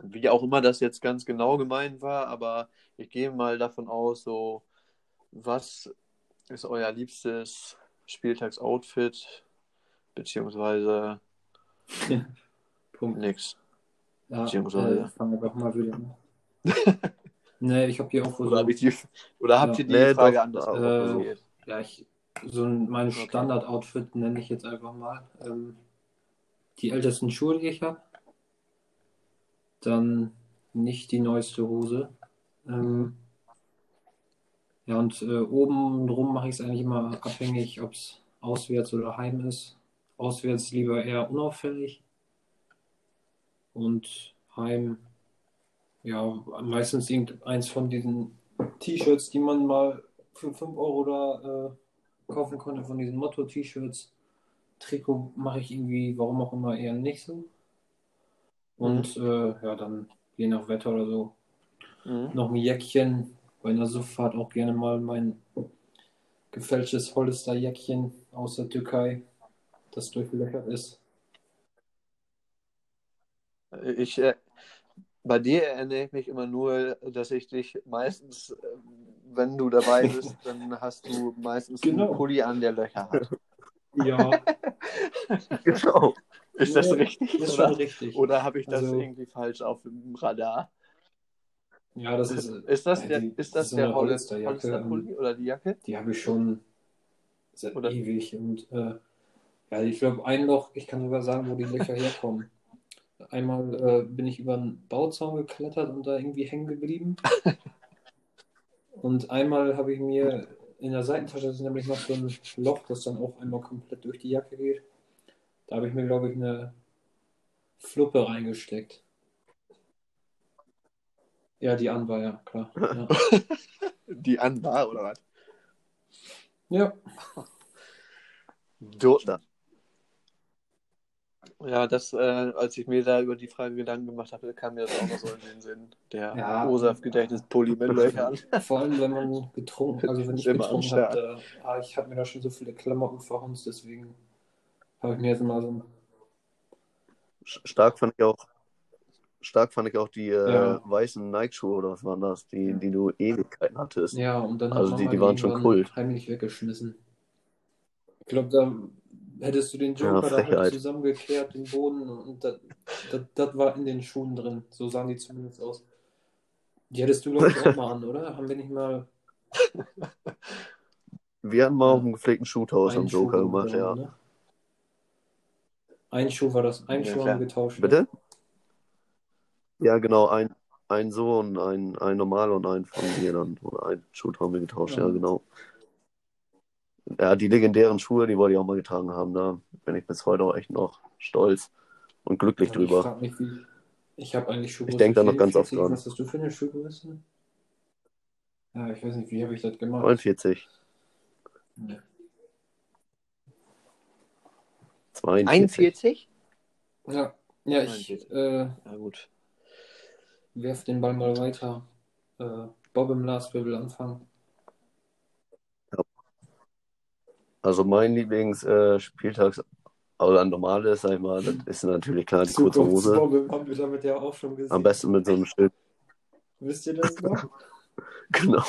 S2: Wie auch immer das jetzt ganz genau gemeint war, aber ich gehe mal davon aus, so, was ist euer liebstes Spieltagsoutfit? Beziehungsweise
S3: Punkt.
S2: nix.
S3: Ja,
S2: Beziehungsweise-
S3: äh, fangen wir doch mal wieder an. nee, ich habe hier auch
S2: Oder, hab die, oder habt
S3: Ja.
S2: ihr die
S1: Nee,
S2: Frage
S1: doch,
S2: anders
S1: äh?
S3: Ja, ich, so ein, mein
S2: Okay.
S3: Standard-Outfit nenne ich jetzt einfach mal. Ähm, die ältesten Schuhe, die ich habe. Dann nicht die neueste Hose. Ähm, ja, und äh, oben drum mache ich es eigentlich immer abhängig, ob es auswärts oder heim ist. Auswärts lieber eher unauffällig. Und heim, ja, meistens irgendeins von diesen T-Shirts, die man mal für 5 Euro da äh, kaufen konnte, von diesen Motto-T-Shirts. Trikot mache ich irgendwie, warum auch immer, eher nicht so. Und äh, ja, dann je nach Wetter oder so
S2: Mhm.
S3: noch ein Jäckchen. Bei einer Sufffahrt auch gerne mal mein gefälschtes Hollister-Jäckchen aus der Türkei, das durchlöchert ist.
S2: Ich, äh, bei dir erinnere ich mich immer nur, dass ich dich meistens, äh, wenn du dabei bist, dann hast du meistens
S3: Genau.
S2: einen Pulli an, der Löcher hat.
S3: Ja,
S1: Genau.
S2: Ist das richtig?
S3: ist schon
S2: Oder,
S3: richtig.
S2: oder habe ich das
S3: Also-
S2: irgendwie falsch auf dem Radar?
S3: Ja, das ist,
S2: Ist das
S3: ja,
S2: der,
S3: die-
S2: ist das
S3: so
S2: der Hollister, Hollister Pulli oder die Jacke?
S3: die habe ich schon seit
S2: Oder-
S3: ewig. Und äh, ja, ich glaube, ein Loch, ich kann sogar sagen, wo die Löcher herkommen. Einmal äh, bin ich über einen Bauzaun geklettert und da irgendwie hängen geblieben. Und einmal habe ich mir in der Seitentasche ist nämlich noch so ein Loch, das dann auch einmal komplett durch die Jacke geht. Da habe ich mir, glaube ich, eine Fluppe reingesteckt. Ja, die an war, ja, klar. Ja.
S2: Die an war, oder was?
S3: ja.
S2: Dort. Ja, das, äh, als ich mir da über die Frage Gedanken gemacht habe, kam mir das auch noch so in den Sinn. Der
S3: Ja.
S2: O-Saft-Gedächtnis-Pulli mit Löchern.
S3: Vor allem, wenn man getrunken, also wenn ich
S2: immer
S3: getrunken habe, da, ah, ich habe mir da schon so viele Klamotten verhunzt, deswegen habe ich mir jetzt mal so ein,
S1: Stark fand ich auch, stark fand ich auch die äh,
S3: Ja.
S1: weißen Nike-Schuhe oder was waren das, die, die du Ewigkeiten hattest.
S3: ja, und dann
S1: Also
S3: hat
S1: die-
S3: man
S1: die waren schon Kult.
S3: heimlich weggeschmissen. Ich glaube, da hättest du den
S1: Ja,
S3: Joker da halt
S1: Frechheit.
S3: zusammengekehrt, den Boden, und das, war in den Schuhen drin. So sahen die zumindest aus. Die hättest du, glaube ich, auch mal an, oder? Haben wir nicht mal
S1: Wir hatten mal
S3: Ja.
S1: auf einem gepflegten Schuhthaus am
S3: einen Schuh
S1: Joker gemacht, ja.
S3: genommen, ne? Ein Schuh war das, ein
S2: Ja,
S3: Schuh
S2: klar.
S3: haben wir getauscht. ne?
S1: Bitte? Ja, genau, ein, ein so und ein, ein normal und ein von mir dann. Oder ein Schuh haben wir getauscht, ja,
S3: Ja.
S1: genau. Ja, die legendären Schuhe, die wollte ich auch mal getragen haben. Da bin ich bis heute auch echt noch stolz und glücklich
S3: Ich
S1: drüber.
S3: mich, wie. Ich habe eigentlich Schuhgröße
S1: Ich denk da noch ganz oft
S3: 44.
S1: dran.
S3: Was hast du für eine Schuhgröße? Ja, ich weiß nicht, wie habe ich das gemacht?
S1: 49,
S3: Nee.
S1: 42.
S2: 41?
S3: Ja, ja ich
S2: 49.
S3: äh,
S2: Ja, gut.
S3: werf den Ball mal weiter. Äh, Bob im Last will anfangen.
S1: Also mein Lieblingsspieltags, also ein normales, sag ich mal, das ist natürlich klar die kurze Hose.
S3: Haben wir damit ja auch schon gesehen.
S1: Am besten mit so einem Schild.
S3: Wisst ihr das noch?
S1: Genau.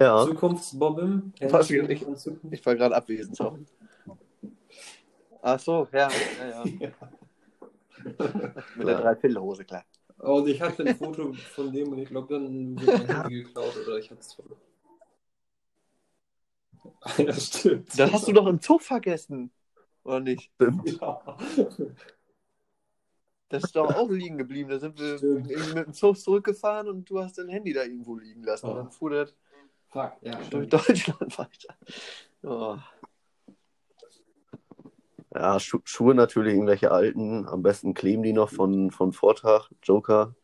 S1: Ja,
S3: Zukunftsbobbim?
S2: Was ich-? Ich war gerade abwesend, sorry. Ach so, ja, ja, ja.
S3: Ja.
S2: Mit der Dreiviertelhose, klar.
S3: Und ich hatte ein Foto von dem und ich glaube, dann wurde mein Handy geklaut oder ich hatte es verloren. Ja, stimmt.
S2: Das hast du doch im Zug vergessen. Oder nicht?
S1: stimmt.
S3: Ja.
S2: Das ist doch auch liegen geblieben. Da sind wir
S3: Stimmt.
S2: irgendwie mit dem Zug zurückgefahren und du hast dein Handy da irgendwo liegen lassen. Und
S3: Oh.
S2: dann fuhr das
S3: Fuck, ja,
S2: durch. Deutschland weiter. Oh.
S1: Ja, Schu Schuhe natürlich, irgendwelche alten. Am besten kleben die noch von, von Vortag, Joker.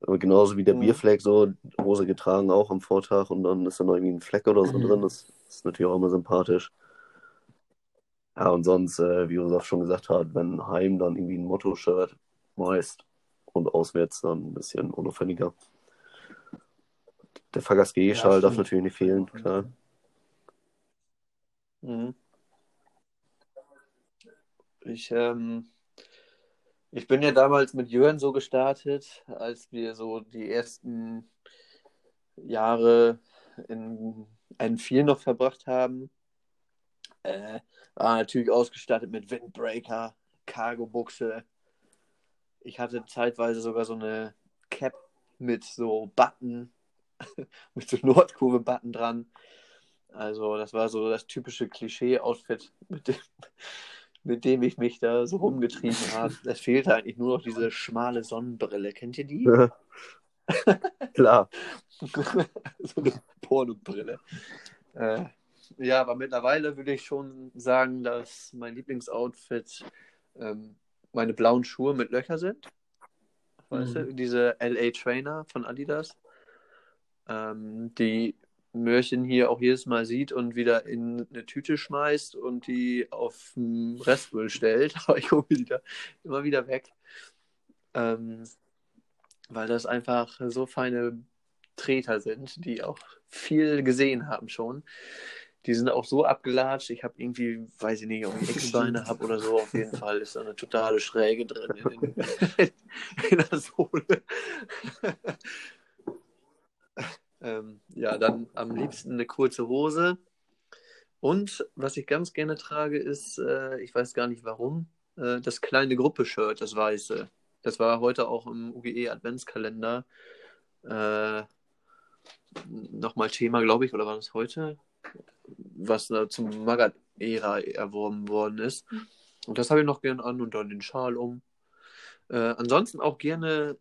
S1: Aber genauso wie der
S2: Mhm.
S1: Bierfleck, so Hose getragen auch am Vortag und dann ist da noch irgendwie ein Fleck oder so
S3: Mhm.
S1: drin. Das ist natürlich auch immer sympathisch. Ja, und sonst, äh, wie Josef schon gesagt hat, wenn Heim dann irgendwie ein Motto-Shirt meist und auswärts dann ein bisschen unauffälliger. Der Fagas-G-Schal
S3: Ja,
S1: darf natürlich nicht fehlen, klar.
S2: Mhm. Ich, ähm, ich bin ja damals mit Jörn so gestartet, als wir so die ersten Jahre in N4 noch verbracht haben. Äh, war natürlich ausgestattet mit Windbreaker, Cargo-Buchse. Ich hatte zeitweise sogar so eine Cap mit so Button, mit so Nordkurve-Button dran. Also das war so das typische Klischee-Outfit, mit dem, mit dem ich mich da so rumgetrieben habe. Es fehlte eigentlich nur noch diese schmale Sonnenbrille. Kennt ihr die?
S1: Klar.
S2: so eine Pornobrille. Äh, ja, aber mittlerweile würde ich schon sagen, dass mein Lieblingsoutfit ähm, meine blauen Schuhe mit Löcher sind. Weißt
S3: Mhm.
S2: du, diese LA Trainer von Adidas. Ähm, die Mörchen hier auch jedes Mal sieht und wieder in eine Tüte schmeißt und die auf den Restmüll stellt. Aber ich hole die da immer wieder weg. Ähm, weil das einfach so feine Treter sind, die auch viel gesehen haben schon. Die sind auch so abgelatscht. Ich habe irgendwie, weiß ich nicht, ob ich Eckbeine habe oder so. Auf jeden Fall ist da eine totale Schräge drin in, in, in der Sohle. Ähm, ja, dann am liebsten eine kurze Hose. Und was ich ganz gerne trage, ist, äh, ich weiß gar nicht warum, äh, das kleine Gruppe-Shirt, das weiße. Das war heute auch im UGE Adventskalender äh, nochmal Thema, glaube ich, oder war das heute? Was da zum Magat-Ära erworben worden ist. Und das habe ich noch gern an und dann den Schal um. Äh, ansonsten auch gerne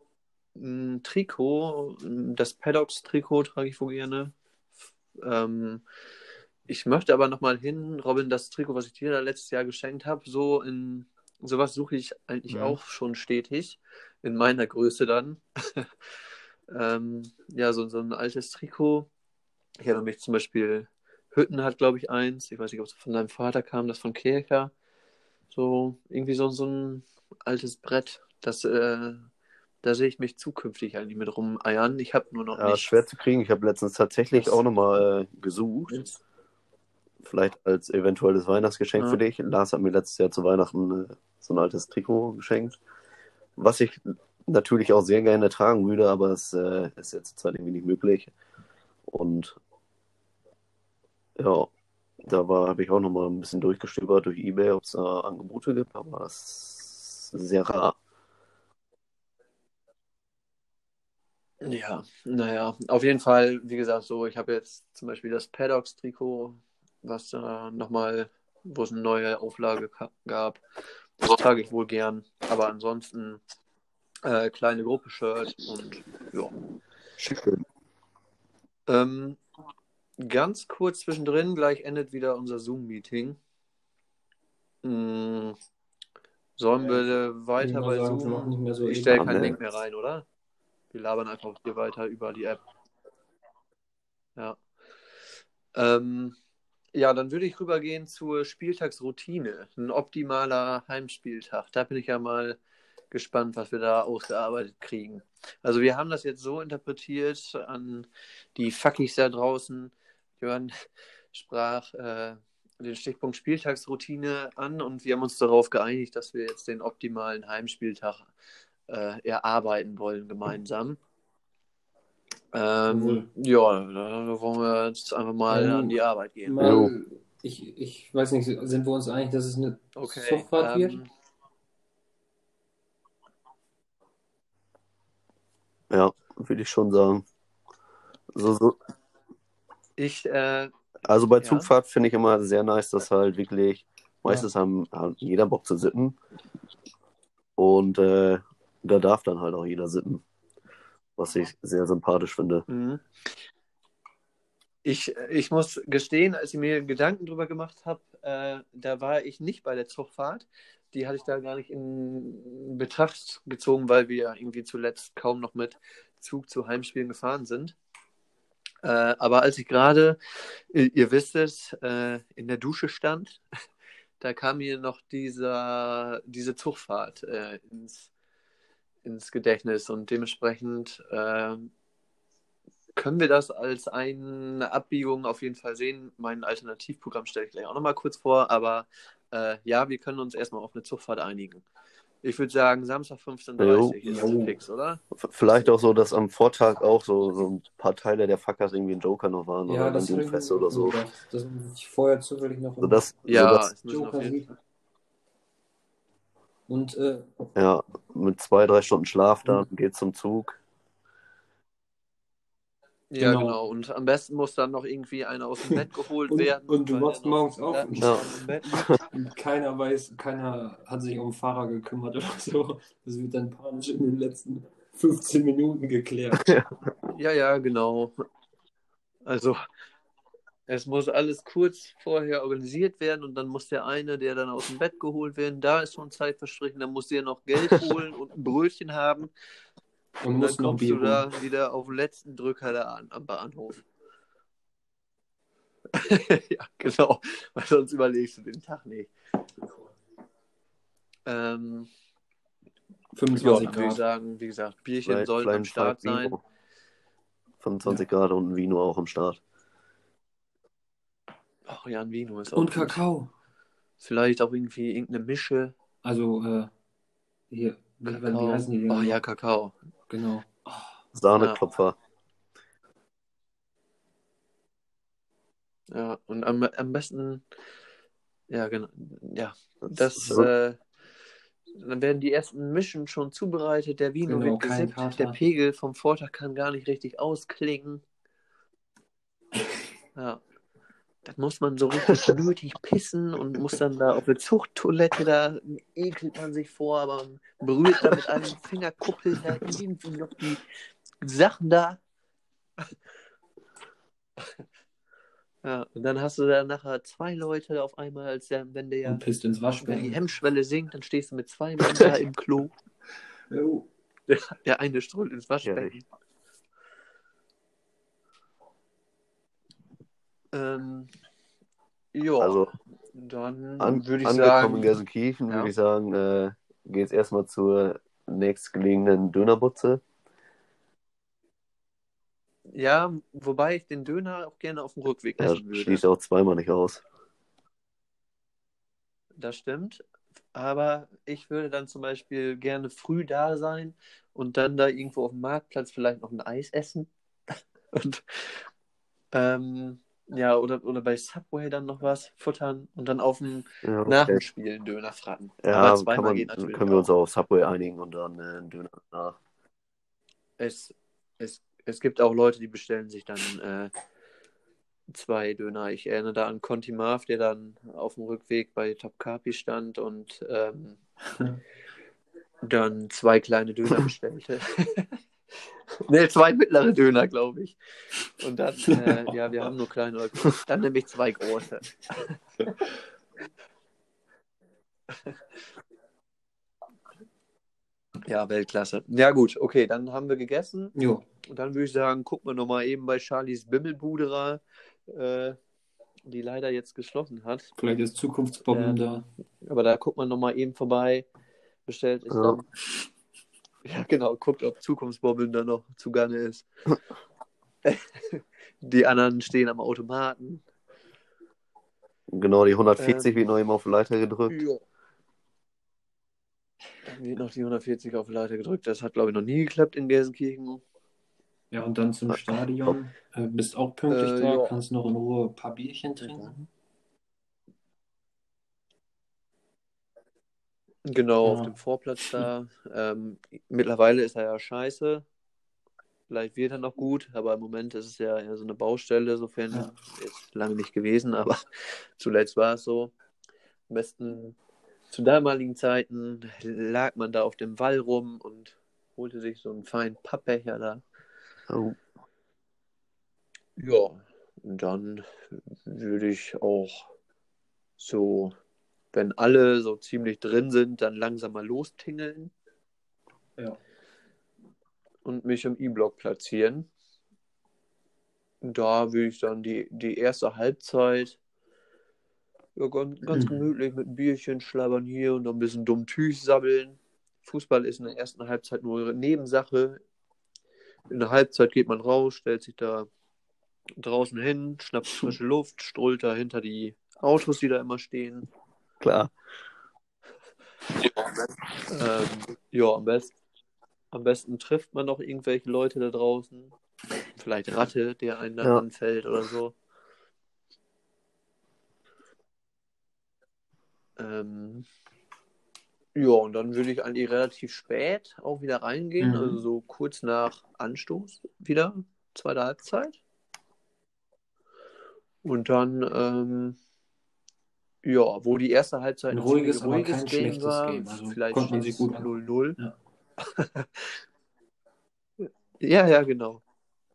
S2: ein Trikot, das Paddocks-Trikot trage ich wohl gerne. Ähm, ich möchte aber nochmal hin, Robin, das Trikot, was ich dir da letztes Jahr geschenkt habe, so in sowas suche ich eigentlich
S3: Mhm.
S2: auch schon stetig, in meiner Größe dann. ähm, ja, so, so ein altes Trikot. Ich erinnere mich zum Beispiel, Hütten hat, glaube ich, eins. Ich weiß nicht, ob es von deinem Vater kam, das von Kircher. So, irgendwie so, so ein altes Brett. Das, äh, da sehe ich mich zukünftig eigentlich mit rumeiern. Ich habe nur noch
S1: Ja,
S2: nicht.
S1: schwer zu kriegen. Ich habe letztens tatsächlich
S2: Das-
S1: auch nochmal äh, gesucht. Vielleicht als eventuelles Weihnachtsgeschenk
S2: Ja.
S1: für dich. Lars hat mir letztes Jahr zu Weihnachten äh, so ein altes Trikot geschenkt. Was ich natürlich auch sehr gerne tragen würde, aber es äh, ist jetzt zurzeit irgendwie nicht möglich. Und ja, da war, habe ich auch nochmal ein bisschen durchgestöbert durch Ebay, ob es da Angebote gibt, aber es ist sehr rar.
S2: Ja, naja, auf jeden Fall, wie gesagt, so, ich habe jetzt zum Beispiel das Paddocks-Trikot, was da nochmal, wo es eine neue Auflage gab. Das trage ich wohl gern. Aber ansonsten äh, kleine Gruppe-Shirt und ja.
S1: Schön.
S2: Ähm, ganz kurz zwischendrin, gleich endet wieder unser Zoom-Meeting. Hm, sollen wir weiter bei Zoom?
S3: so
S2: Ich stelle keinen. Link mehr rein, oder? Wir labern einfach hier weiter über die App. Ja. Ähm, ja, dann würde ich rübergehen zur Spieltagsroutine. Ein optimaler Heimspieltag. Da bin ich ja mal gespannt, was wir da ausgearbeitet kriegen. Also wir haben das jetzt so interpretiert an die Fuckis da draußen. Jörn sprach äh, den Stichpunkt Spieltagsroutine an und wir haben uns darauf geeinigt, dass wir jetzt den optimalen Heimspieltag äh, erarbeiten wollen gemeinsam. Ähm, ja, da wollen wir jetzt einfach mal
S3: Ähm,
S2: an die Arbeit gehen.
S3: Mal, ich, ich weiß nicht, sind wir uns einig, dass es eine
S2: Okay.
S3: Zugfahrt wird?
S2: ähm,
S1: Ja, würde ich schon sagen. So, so,
S2: ich, äh,
S1: Also bei
S2: Ja.
S1: Zugfahrt finde ich immer sehr nice, dass halt wirklich, meistens haben, hat jeder Bock zu sitzen. Und äh, da darf dann halt auch jeder sitzen. Was ich sehr sympathisch finde.
S2: Mhm. Ich, ich muss gestehen, als ich mir Gedanken drüber gemacht habe, äh, da war ich nicht bei der Zugfahrt. die hatte ich da gar nicht in Betracht gezogen, weil wir irgendwie zuletzt kaum noch mit Zug zu Heimspielen gefahren sind. Äh, aber als ich gerade, ihr, ihr, wisst es, äh, in der Dusche stand, da kam mir noch dieser, diese Zugfahrt äh, ins, ins Gedächtnis und dementsprechend äh, können wir das als eine Abbiegung auf jeden Fall sehen. Mein Alternativprogramm stelle ich gleich auch nochmal kurz vor, aber äh, ja, wir können uns erstmal auf eine Zugfahrt einigen. Ich würde sagen, Samstag 15.30 Uhr ist jo. fix, oder?
S1: Vielleicht auch so, dass am Vortag auch so, so ein paar Teile der Fuckers irgendwie ein Joker noch waren
S3: ja,
S1: oder dann Doomfest oder so.
S3: Gedacht, dass ich vorher zufällig noch
S1: so das,
S2: ja,
S1: so das,
S3: Joker sieht. Und äh,
S1: ja, mit zwei, drei Stunden Schlaf dann geht zum Zug.
S2: Ja, genau. genau. Und am besten muss dann noch irgendwie einer aus dem Bett geholt
S3: und,
S2: werden.
S3: Und du wachst morgens auf und,
S1: ja.
S3: und keiner weiß, keiner hat sich um den Fahrer gekümmert oder so. Das wird dann panisch in den letzten 15 Minuten geklärt.
S2: Ja, ja, genau. Also, es muss alles kurz vorher organisiert werden und dann muss der eine, der dann aus dem Bett geholt werden, da ist schon Zeit verstrichen, dann muss der noch Geld holen und ein Brötchen haben. Und, und dann kommst du da wieder auf den letzten Drücker da an, am Bahnhof. ja, genau. Weil sonst überlegst du den Tag nicht. Ähm, 25 ja, Grad. würde ich sagen, wie gesagt, Bierchen Vielleicht sollten am Start sein.
S1: 25 ja. Grad und ein Vino auch am Start.
S2: Ach ja, ein Vino ist auch.
S3: Und gut. Kakao.
S2: Vielleicht auch irgendwie irgendeine Mische.
S3: Also, äh, hier,
S2: Kakao. wie heißen die? Oh ja, Kakao.
S3: Genau.
S1: Oh, Sahneklopfer.
S2: Ja. ja, und am, am besten, ja, genau, ja, das, so. äh, dann werden die ersten Mischen schon zubereitet, der Vino genau, wird gesippt, der Pegel vom Vortag kann gar nicht richtig ausklingen. Ja. Dann muss man so richtig nötig pissen und muss dann da auf eine Zuchttoilette, da ekelt man sich vor, aber man berührt da mit einem Fingerkuppel da irgendwie noch die Sachen da. Ja, und dann hast du da nachher zwei Leute auf einmal, als der, wenn der. Wenn die Hemmschwelle sinkt, dann stehst du mit zwei Mann da im Klo.
S3: Jo.
S2: Der, der eine strollt ins Waschbecken. Ja, Ähm, ja,
S1: also,
S2: dann
S1: an,
S2: würde ich
S1: angekommen
S2: sagen.
S1: in Gelsenkirchen,
S2: ja.
S1: würde ich sagen, äh, geht es erstmal zur nächstgelegenen Dönerbutze.
S2: Ja, wobei ich den Döner auch gerne auf dem Rückweg
S1: ja,
S2: essen würde.
S1: Schließt auch zweimal nicht aus.
S2: Das stimmt. Aber ich würde dann zum Beispiel gerne früh da sein und dann da irgendwo auf dem Marktplatz vielleicht noch ein Eis essen. und ähm, ja, oder, oder bei Subway dann noch was futtern und dann auf dem
S1: Ja, okay.
S2: nach dem Spielen Döner fragen.
S1: Ja,
S2: Aber zweimal
S1: man,
S2: geht natürlich
S1: können wir uns
S2: auch.
S1: auch auf Subway einigen und dann äh, einen Döner nach.
S2: Es, es, es gibt auch Leute, die bestellen sich dann äh, zwei Döner. Ich erinnere da an Conti Marv, der dann auf dem Rückweg bei Top Carpi stand und ähm, dann zwei kleine Döner bestellte. ne, zwei mittlere Döner, glaube ich. Und dann, äh, ja, wir haben nur kleine oder große. Dann nehme ich zwei große. ja, Weltklasse. Ja, gut, okay, dann haben wir gegessen.
S3: Jo.
S2: Und dann würde ich sagen, gucken wir nochmal eben bei Charlies Bimmelbuderer, äh, die leider jetzt geschlossen hat.
S3: Vielleicht ist Zukunftsbomben
S2: Äh,
S3: da.
S2: Aber da guckt man nochmal eben vorbei. Bestellt ist
S1: Ja.
S2: dann. Ja, genau, guckt, ob Zukunftsbobbeln da noch zugange ist. Die anderen stehen am Automaten.
S1: Genau, die 140
S2: Ähm,
S1: wird noch eben auf Leiter gedrückt.
S2: Ja. Dann wird noch die 140 auf die Leiter gedrückt. Das hat, glaube ich, noch nie geklappt in Gelsenkirchen.
S3: Ja, und dann zum Stadion. Äh, bist auch pünktlich
S2: Äh,
S3: da,
S2: ja.
S3: kannst noch in Ruhe ein paar Bierchen trinken.
S2: Genau, auf
S3: Ja.
S2: dem Vorplatz da. Ähm, mittlerweile ist er ja scheiße. Vielleicht wird er noch gut, aber im Moment ist es ja eher so eine Baustelle, sofern
S3: Ja.
S2: jetzt lange nicht gewesen, aber zuletzt war es so. Am besten zu damaligen Zeiten lag man da auf dem Wall rum und holte sich so einen feinen Pappbecher da.
S1: Oh,
S2: Ja, und dann würde ich auch so wenn alle so ziemlich drin sind, dann langsam mal lostingeln
S3: Ja.
S2: und mich im E-Block platzieren. Da würde ich dann die, die erste Halbzeit ja, ganz, ganz
S3: Mhm.
S2: gemütlich mit einem Bierchen schlabbern hier und noch ein bisschen dumm Tüch sabbeln. Fußball ist in der ersten Halbzeit nur eine Nebensache. In der Halbzeit geht man raus, stellt sich da draußen hin, schnappt frische Luft, strollt da hinter die Autos, die da immer stehen.
S1: Klar.
S2: Ähm, ja, am besten, am besten trifft man noch irgendwelche Leute da draußen. Vielleicht Ratte, der einen dann
S1: Ja.
S2: anfällt oder so. Ähm, ja, und dann würde ich eigentlich relativ spät auch wieder reingehen,
S3: Mhm.
S2: also so kurz nach Anstoß wieder, zweite Halbzeit. Und dann, ähm, ja, wo die erste Halbzeit
S3: Ein
S2: ein
S3: ruhiges, aber
S2: ruhiges
S3: kein
S2: Game
S3: schlechtes
S2: war,
S3: Game. Also
S2: vielleicht
S3: konnte man
S2: steht's
S3: sich gut an-
S2: 0-0.
S3: Ja.
S2: Ja, ja, genau.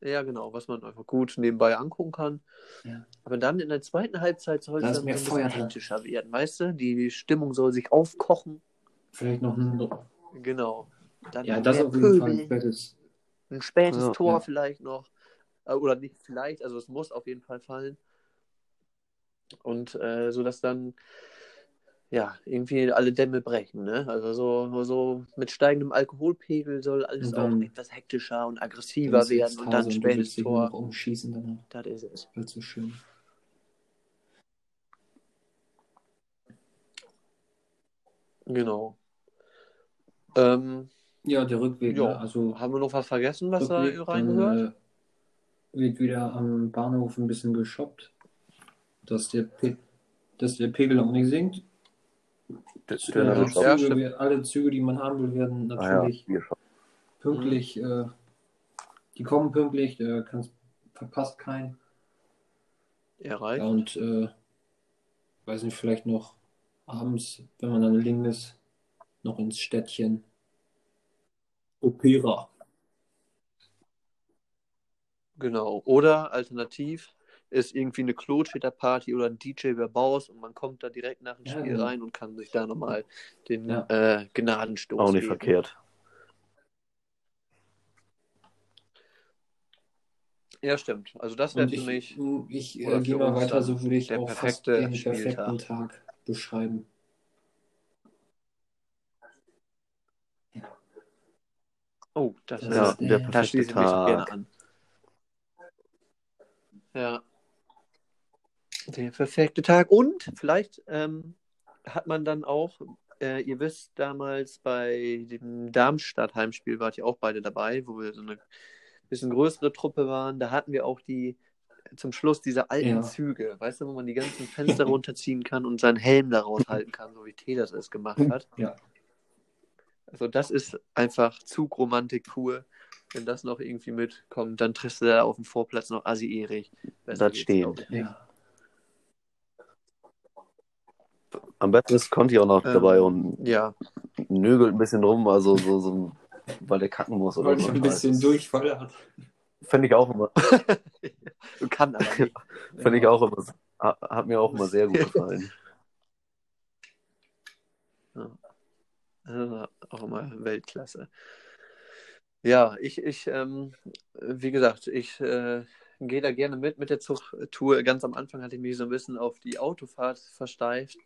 S2: Ja, genau, was man einfach gut nebenbei angucken kann.
S3: Ja.
S2: Aber dann in der zweiten Halbzeit soll es dann ein bisschen
S3: Feuer
S2: hektischer werden, weißt du? Die Stimmung soll sich aufkochen.
S3: Vielleicht noch ein,
S2: Genau. Dann
S3: ja, das auf jeden Fall
S2: Pöbel,
S3: ein spätes.
S2: ein spätes
S1: Ja,
S2: Tor
S3: ja.
S2: vielleicht noch. Äh, Oder nicht vielleicht, also es muss auf jeden Fall fallen. Und äh, so dass dann ja irgendwie alle Dämme brechen, ne? Also so, so mit steigendem Alkoholpegel soll alles
S3: dann-
S2: auch etwas hektischer und aggressiver werden und dann spätes Tor.
S3: umschießen danach.
S2: Das ist es.
S3: Weil so schön.
S2: Genau. Ähm,
S3: Ja, der Rückweg,
S2: Ja.
S3: ne? also
S2: haben wir noch was vergessen, was da
S3: Rückweg, dann,
S2: reingehört?
S3: äh, wird wieder am Bahnhof ein bisschen geshoppt, dass der, Pe dass der Pegel auch nicht sinkt.
S1: Das
S3: Äh,
S2: ja,
S3: Züge, wir- alle Züge, die man haben will, werden
S1: Ah ja,
S3: natürlich pünktlich, äh, die kommen pünktlich, der kann's, verpasst keinen.
S2: Erreicht.
S3: Ja, und äh, weiß nicht, vielleicht noch abends, wenn man dann liegen ist, noch ins Städtchen. Opera.
S2: Genau. Oder alternativ ist irgendwie eine Klotschäder-Party oder ein DJ Verbaus und man kommt da direkt nach dem
S3: Ja,
S2: Spiel
S3: genau.
S2: rein und kann sich da nochmal den
S3: Ja.
S2: äh, Gnadenstoß
S1: Auch nicht
S2: geben.
S1: verkehrt.
S2: Ja, stimmt. Also das wäre für
S3: ich,
S2: mich.
S3: ich
S2: oder
S3: äh, gehe mal weiter, so würde ich
S2: der
S3: auch fast
S2: perfekte
S3: den
S2: Spieltag.
S3: perfekten Tag beschreiben.
S2: Oh, das,
S3: Das
S2: ist,
S1: Ja, der perfekte
S2: schließe ich mich gerne
S1: Tag.
S2: an. Ja. Der perfekte Tag. Und vielleicht ähm, hat man dann auch, äh, ihr wisst, damals bei dem Darmstadt-Heimspiel wart ihr auch beide dabei, wo wir so eine bisschen größere Truppe waren. Da hatten wir auch die zum Schluss diese alten
S3: Ja.
S2: Züge, weißt du, wo man die ganzen Fenster runterziehen kann und seinen Helm daraus halten kann, so wie Tedas es gemacht hat.
S3: Ja.
S2: Also das ist einfach Zugromantik pur. Wenn das noch irgendwie mitkommt, dann triffst du da auf dem Vorplatz noch Assi Erich. Besser
S1: Das
S2: nicht.
S3: Ja.
S1: Am besten ist Conti auch noch
S2: Ähm,
S1: dabei und
S2: Ja,
S1: nögelt ein bisschen rum, also so, so weil der kacken muss oder
S3: Weil ich
S1: so.
S3: ein bisschen Durchfall hat.
S1: Fände ich auch immer,
S2: kann aber nicht.
S1: fänd ich auch immer, ha- hat mir auch immer sehr gut gefallen.
S2: Also auch immer Weltklasse. Ja, ich, ich ähm, wie gesagt, ich äh, gehe da gerne mit mit der Zugtour. Ganz am Anfang hatte ich mich so ein bisschen auf die Autofahrt versteift.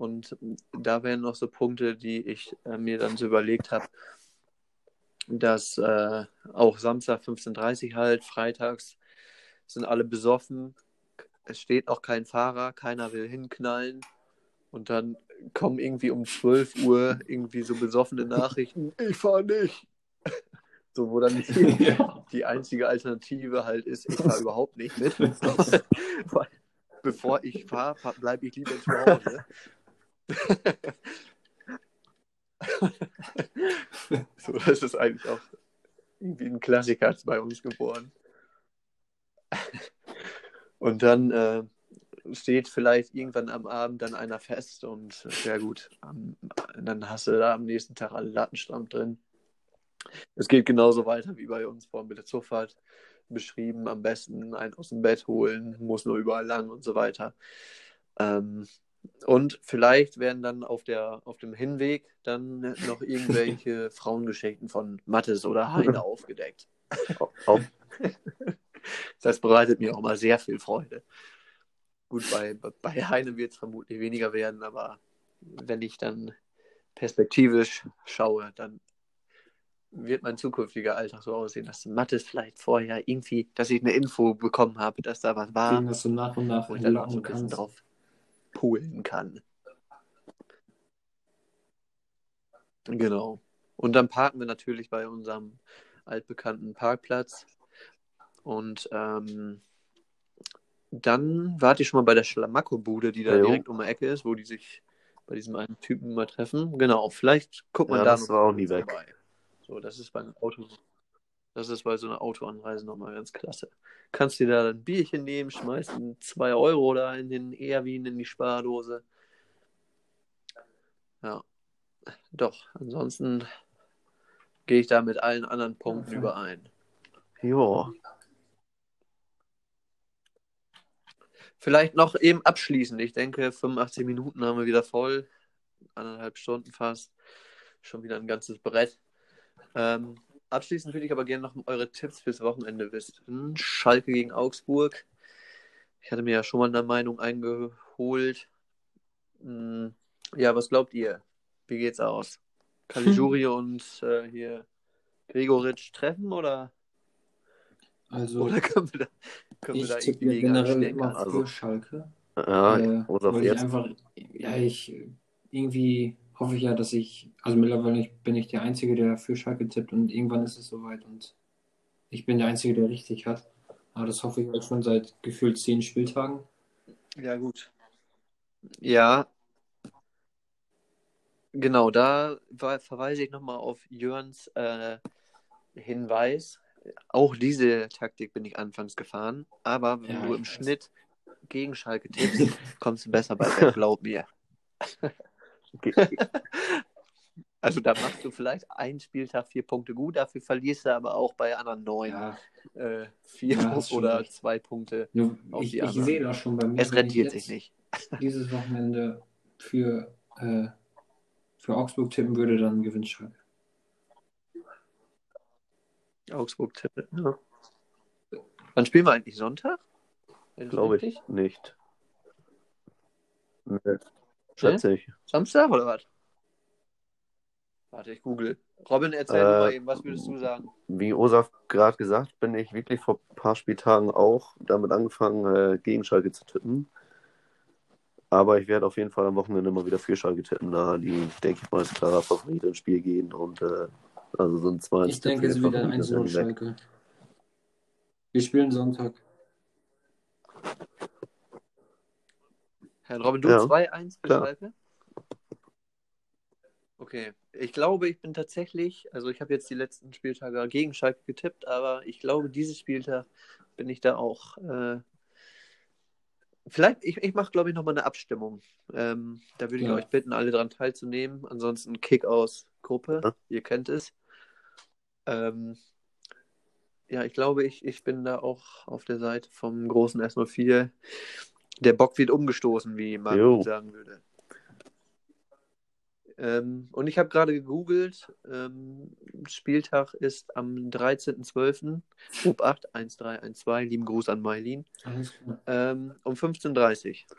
S2: Und da wären noch so Punkte, die ich äh, mir dann so überlegt habe, dass äh, auch Samstag 15.30 Uhr halt, freitags sind alle besoffen, es steht auch kein Fahrer, keiner will hinknallen. Und dann kommen irgendwie um 12 Uhr irgendwie so besoffene Nachrichten, ich fahre nicht. So, wo dann die,
S3: ja.
S2: die einzige Alternative halt ist, ich fahre überhaupt nicht mit. Bevor ich fahre, bleibe ich lieber zu Hause. so, das ist eigentlich auch irgendwie ein Klassiker bei uns geworden. Und dann äh, steht vielleicht irgendwann am Abend dann einer fest und ja gut, am, dann hast du da am nächsten Tag alle Lattenstramm drin. Es geht genauso weiter wie bei uns vorhin mit der Zufahrt beschrieben. Am besten einen aus dem Bett holen, muss nur überall lang und so weiter. Ähm, Und vielleicht werden dann auf, der, auf dem Hinweg dann noch irgendwelche Frauengeschichten von Mattes oder Heine aufgedeckt.
S1: Auf,
S2: Das bereitet mir auch mal sehr viel Freude. Gut, bei, bei Heine wird es vermutlich weniger werden, aber wenn ich dann perspektivisch schaue, dann wird mein zukünftiger Alltag so aussehen, dass Mattes vielleicht vorher irgendwie, dass ich eine Info bekommen habe, dass da was war,
S3: dass du nach und nach
S2: ich dann auch so ein bisschen drauf poolen kann. Genau. Und dann parken wir natürlich bei unserem altbekannten Parkplatz. Und ähm, dann warte ich schon mal bei der Schlamaco-Bude, die da
S1: Jo.
S2: direkt um die Ecke ist, wo die sich bei diesem einen Typen mal treffen. Genau, vielleicht guckt man
S1: Ja,
S2: da
S1: das war auch nie weg.
S2: vorbei. So, das ist beim Auto. Das ist bei so einer Autoanreise nochmal ganz klasse. Kannst dir da ein Bierchen nehmen, schmeißt 2 Euro da in den Erwin in die Spardose. Ja. Doch, ansonsten gehe ich da mit allen anderen Punkten
S3: Okay.
S2: überein.
S1: ja.
S2: Vielleicht noch eben abschließend. Ich denke, 85 Minuten haben wir wieder voll. Anderthalb Stunden fast. Schon wieder ein ganzes Brett. Ähm, abschließend würde ich aber gerne noch eure Tipps fürs Wochenende wissen. Schalke gegen Augsburg. Ich hatte mir ja schon mal eine Meinung eingeholt. Hm, Ja, was glaubt ihr? Wie geht's aus? Caligiuri und äh, hier Gregoritsch treffen oder,
S3: Also,
S2: oder können wir da, können wir
S3: ich
S2: da
S3: tippe
S2: gegen
S3: generell immer
S1: Also-
S3: für Schalke.
S1: Ja,
S3: äh,
S1: Josef,
S3: weil ich
S1: jetzt.
S3: einfach, ja, ich irgendwie hoffe ich ja, dass ich, also mittlerweile bin ich der Einzige, der für Schalke tippt und irgendwann ist es soweit und ich bin der Einzige, der richtig hat. Aber das hoffe ich halt schon seit gefühlt zehn Spieltagen.
S2: Ja, gut. Ja, genau, da verweise ich nochmal auf Jörns äh, Hinweis. Auch diese Taktik bin ich anfangs gefahren, aber wenn
S3: Ja,
S2: du im
S3: weiß.
S2: Schnitt gegen Schalke tippst, kommst du besser bei glaub mir. Also da machst du vielleicht einen Spieltag vier Punkte gut, dafür verlierst du aber auch bei anderen neun
S3: Ja,
S2: äh, vier
S3: Ja,
S2: oder
S3: recht.
S2: zwei Punkte.
S3: nur
S2: Auf
S3: ich,
S2: die
S3: ich sehe das schon bei mir.
S2: Es rentiert sich nicht.
S3: Dieses Wochenende für, äh, für Augsburg tippen würde, dann gewinnt Schalke.
S2: Augsburg tippe. Ja. Wann spielen wir eigentlich Sonntag?
S1: Glaube ich nicht. Nee. Schätze ich.
S2: Samstag oder was? Warte, ich google. Robin, erzähl
S1: Äh,
S2: mal eben, was würdest du sagen?
S1: Wie Osaf gerade gesagt, bin ich wirklich vor ein paar Spieltagen auch damit angefangen, äh, gegen Schalke zu tippen. Aber ich werde auf jeden Fall am Wochenende mal wieder für Schalke tippen, da die, denke ich mal, als klarer Favorit ins Spiel gehen. Und äh, also so ein 2
S3: Ich denke, es ist wieder 1-0 Schalke. Wir spielen Sonntag.
S2: Herr Robin, du
S1: Ja,
S2: 2-1 für
S1: klar.
S2: Schalke? Okay. Ich glaube, ich bin tatsächlich, also ich habe jetzt die letzten Spieltage gegen Schalke getippt, aber ich glaube, dieses Spieltag bin ich da auch. Äh, vielleicht, ich, ich mache, glaube ich, nochmal eine Abstimmung. Ähm, da würde ich
S3: Ja.
S2: euch bitten, alle daran teilzunehmen. Ansonsten Kick aus Gruppe,
S1: Ja.
S2: ihr kennt es. Ähm, ja, ich glaube, ich, ich bin da auch auf der Seite vom großen S04. Der Bock wird umgestoßen, wie man
S1: Jo.
S2: sagen würde. Ähm, und ich habe gerade gegoogelt. Ähm, Spieltag ist am 13.12. Grupp 8, 1312. Lieben Gruß an Mailin. Ähm, um 15.30 Uhr.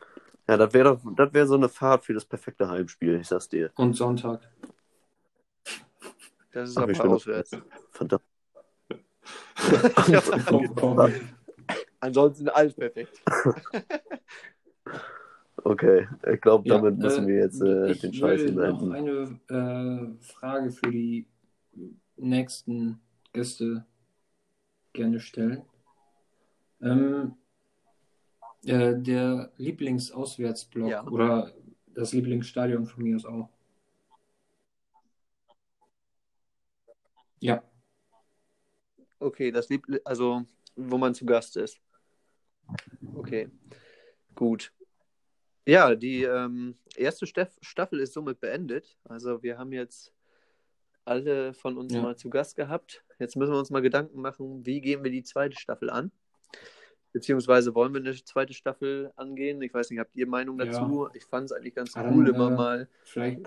S1: Ja, das wäre doch, das wäre so eine Fahrt für das perfekte Heimspiel, ich sag's dir.
S3: Und Sonntag.
S2: Das ist
S1: Ach,
S2: aber auswärts.
S1: Verdammt.
S2: Ansonsten alles perfekt.
S1: Okay, ich glaube,
S3: Ja,
S1: damit müssen
S3: äh,
S1: wir jetzt äh,
S3: ich
S1: den Scheiß
S3: würde
S1: hier
S3: noch eine äh, Frage für die nächsten Gäste gerne stellen. Ähm, äh, der Lieblingsauswärtsblock
S2: Ja.
S3: oder das Lieblingsstadion von mir ist auch. Ja,
S2: Okay, das lieb, also wo man zu Gast ist. Okay, gut. Ja, die ähm, erste Steff Staffel ist somit beendet. Also wir haben jetzt alle von uns
S3: Ja.
S2: mal zu Gast gehabt. Jetzt müssen wir uns mal Gedanken machen, wie gehen wir die zweite Staffel an. Beziehungsweise wollen wir eine zweite Staffel angehen? Ich weiß nicht, habt ihr Meinung
S3: Ja.
S2: dazu? Ich fand es eigentlich ganz
S3: Ja, dann,
S2: cool, immer
S3: äh,
S2: mal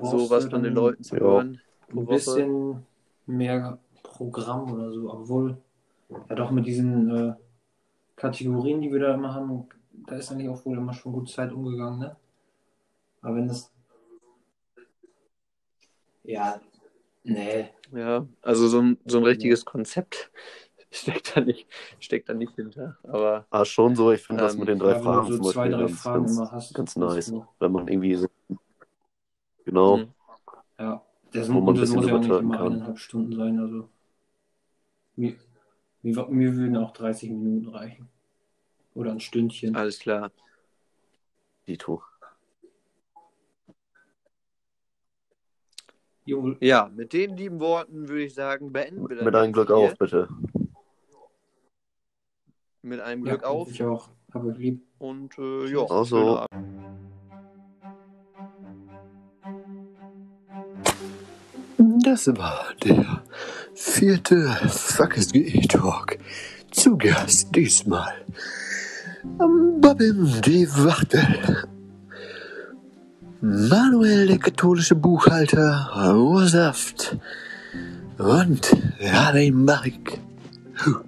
S2: sowas
S3: du
S2: von den Leuten zu
S1: Ja.
S2: hören.
S3: ein bisschen mehr Programm oder so, obwohl ja doch mit diesen äh, Kategorien, die wir da immer haben, da ist eigentlich auch wohl immer schon gut Zeit umgegangen, ne? Aber wenn das ja, nee,
S2: Ja, also so ein, so ein richtiges Konzept steckt da nicht, steckt da nicht hinter. Aber
S1: Ah, schon so, ich finde das
S2: Ähm,
S1: mit den drei
S3: ja, wenn
S1: Fragen
S3: du
S1: zum
S3: so zwei,
S1: Beispiel
S3: drei
S1: ganz,
S3: Fragen
S1: ganz,
S3: immer hast,
S1: ganz
S3: das
S1: nice. Wenn man irgendwie so. Genau.
S2: Mhm.
S3: Ja, das,
S1: Wo man
S3: das
S1: bisschen
S3: muss ja auch nicht immer
S1: kann.
S3: eineinhalb Stunden sein. Also mir, mir, mir würden auch 30 Minuten reichen. Oder ein Stündchen.
S2: alles klar.
S1: Dito.
S3: Jo,
S2: Ja, mit den lieben Worten würde ich sagen, beenden wir das
S1: Mit einem Glück
S2: hier.
S1: auf, bitte.
S2: Mit einem
S3: ja,
S2: Glück auf.
S3: Ich auch. Hab euch lieb.
S2: Und äh, ja,
S1: Also.
S4: Das war der vierte FKSG Talk. Zu Gast diesmal Babim die Wachtel. Manuel, der katholische Buchhalter, Ursaft und Radim Barik. Huh.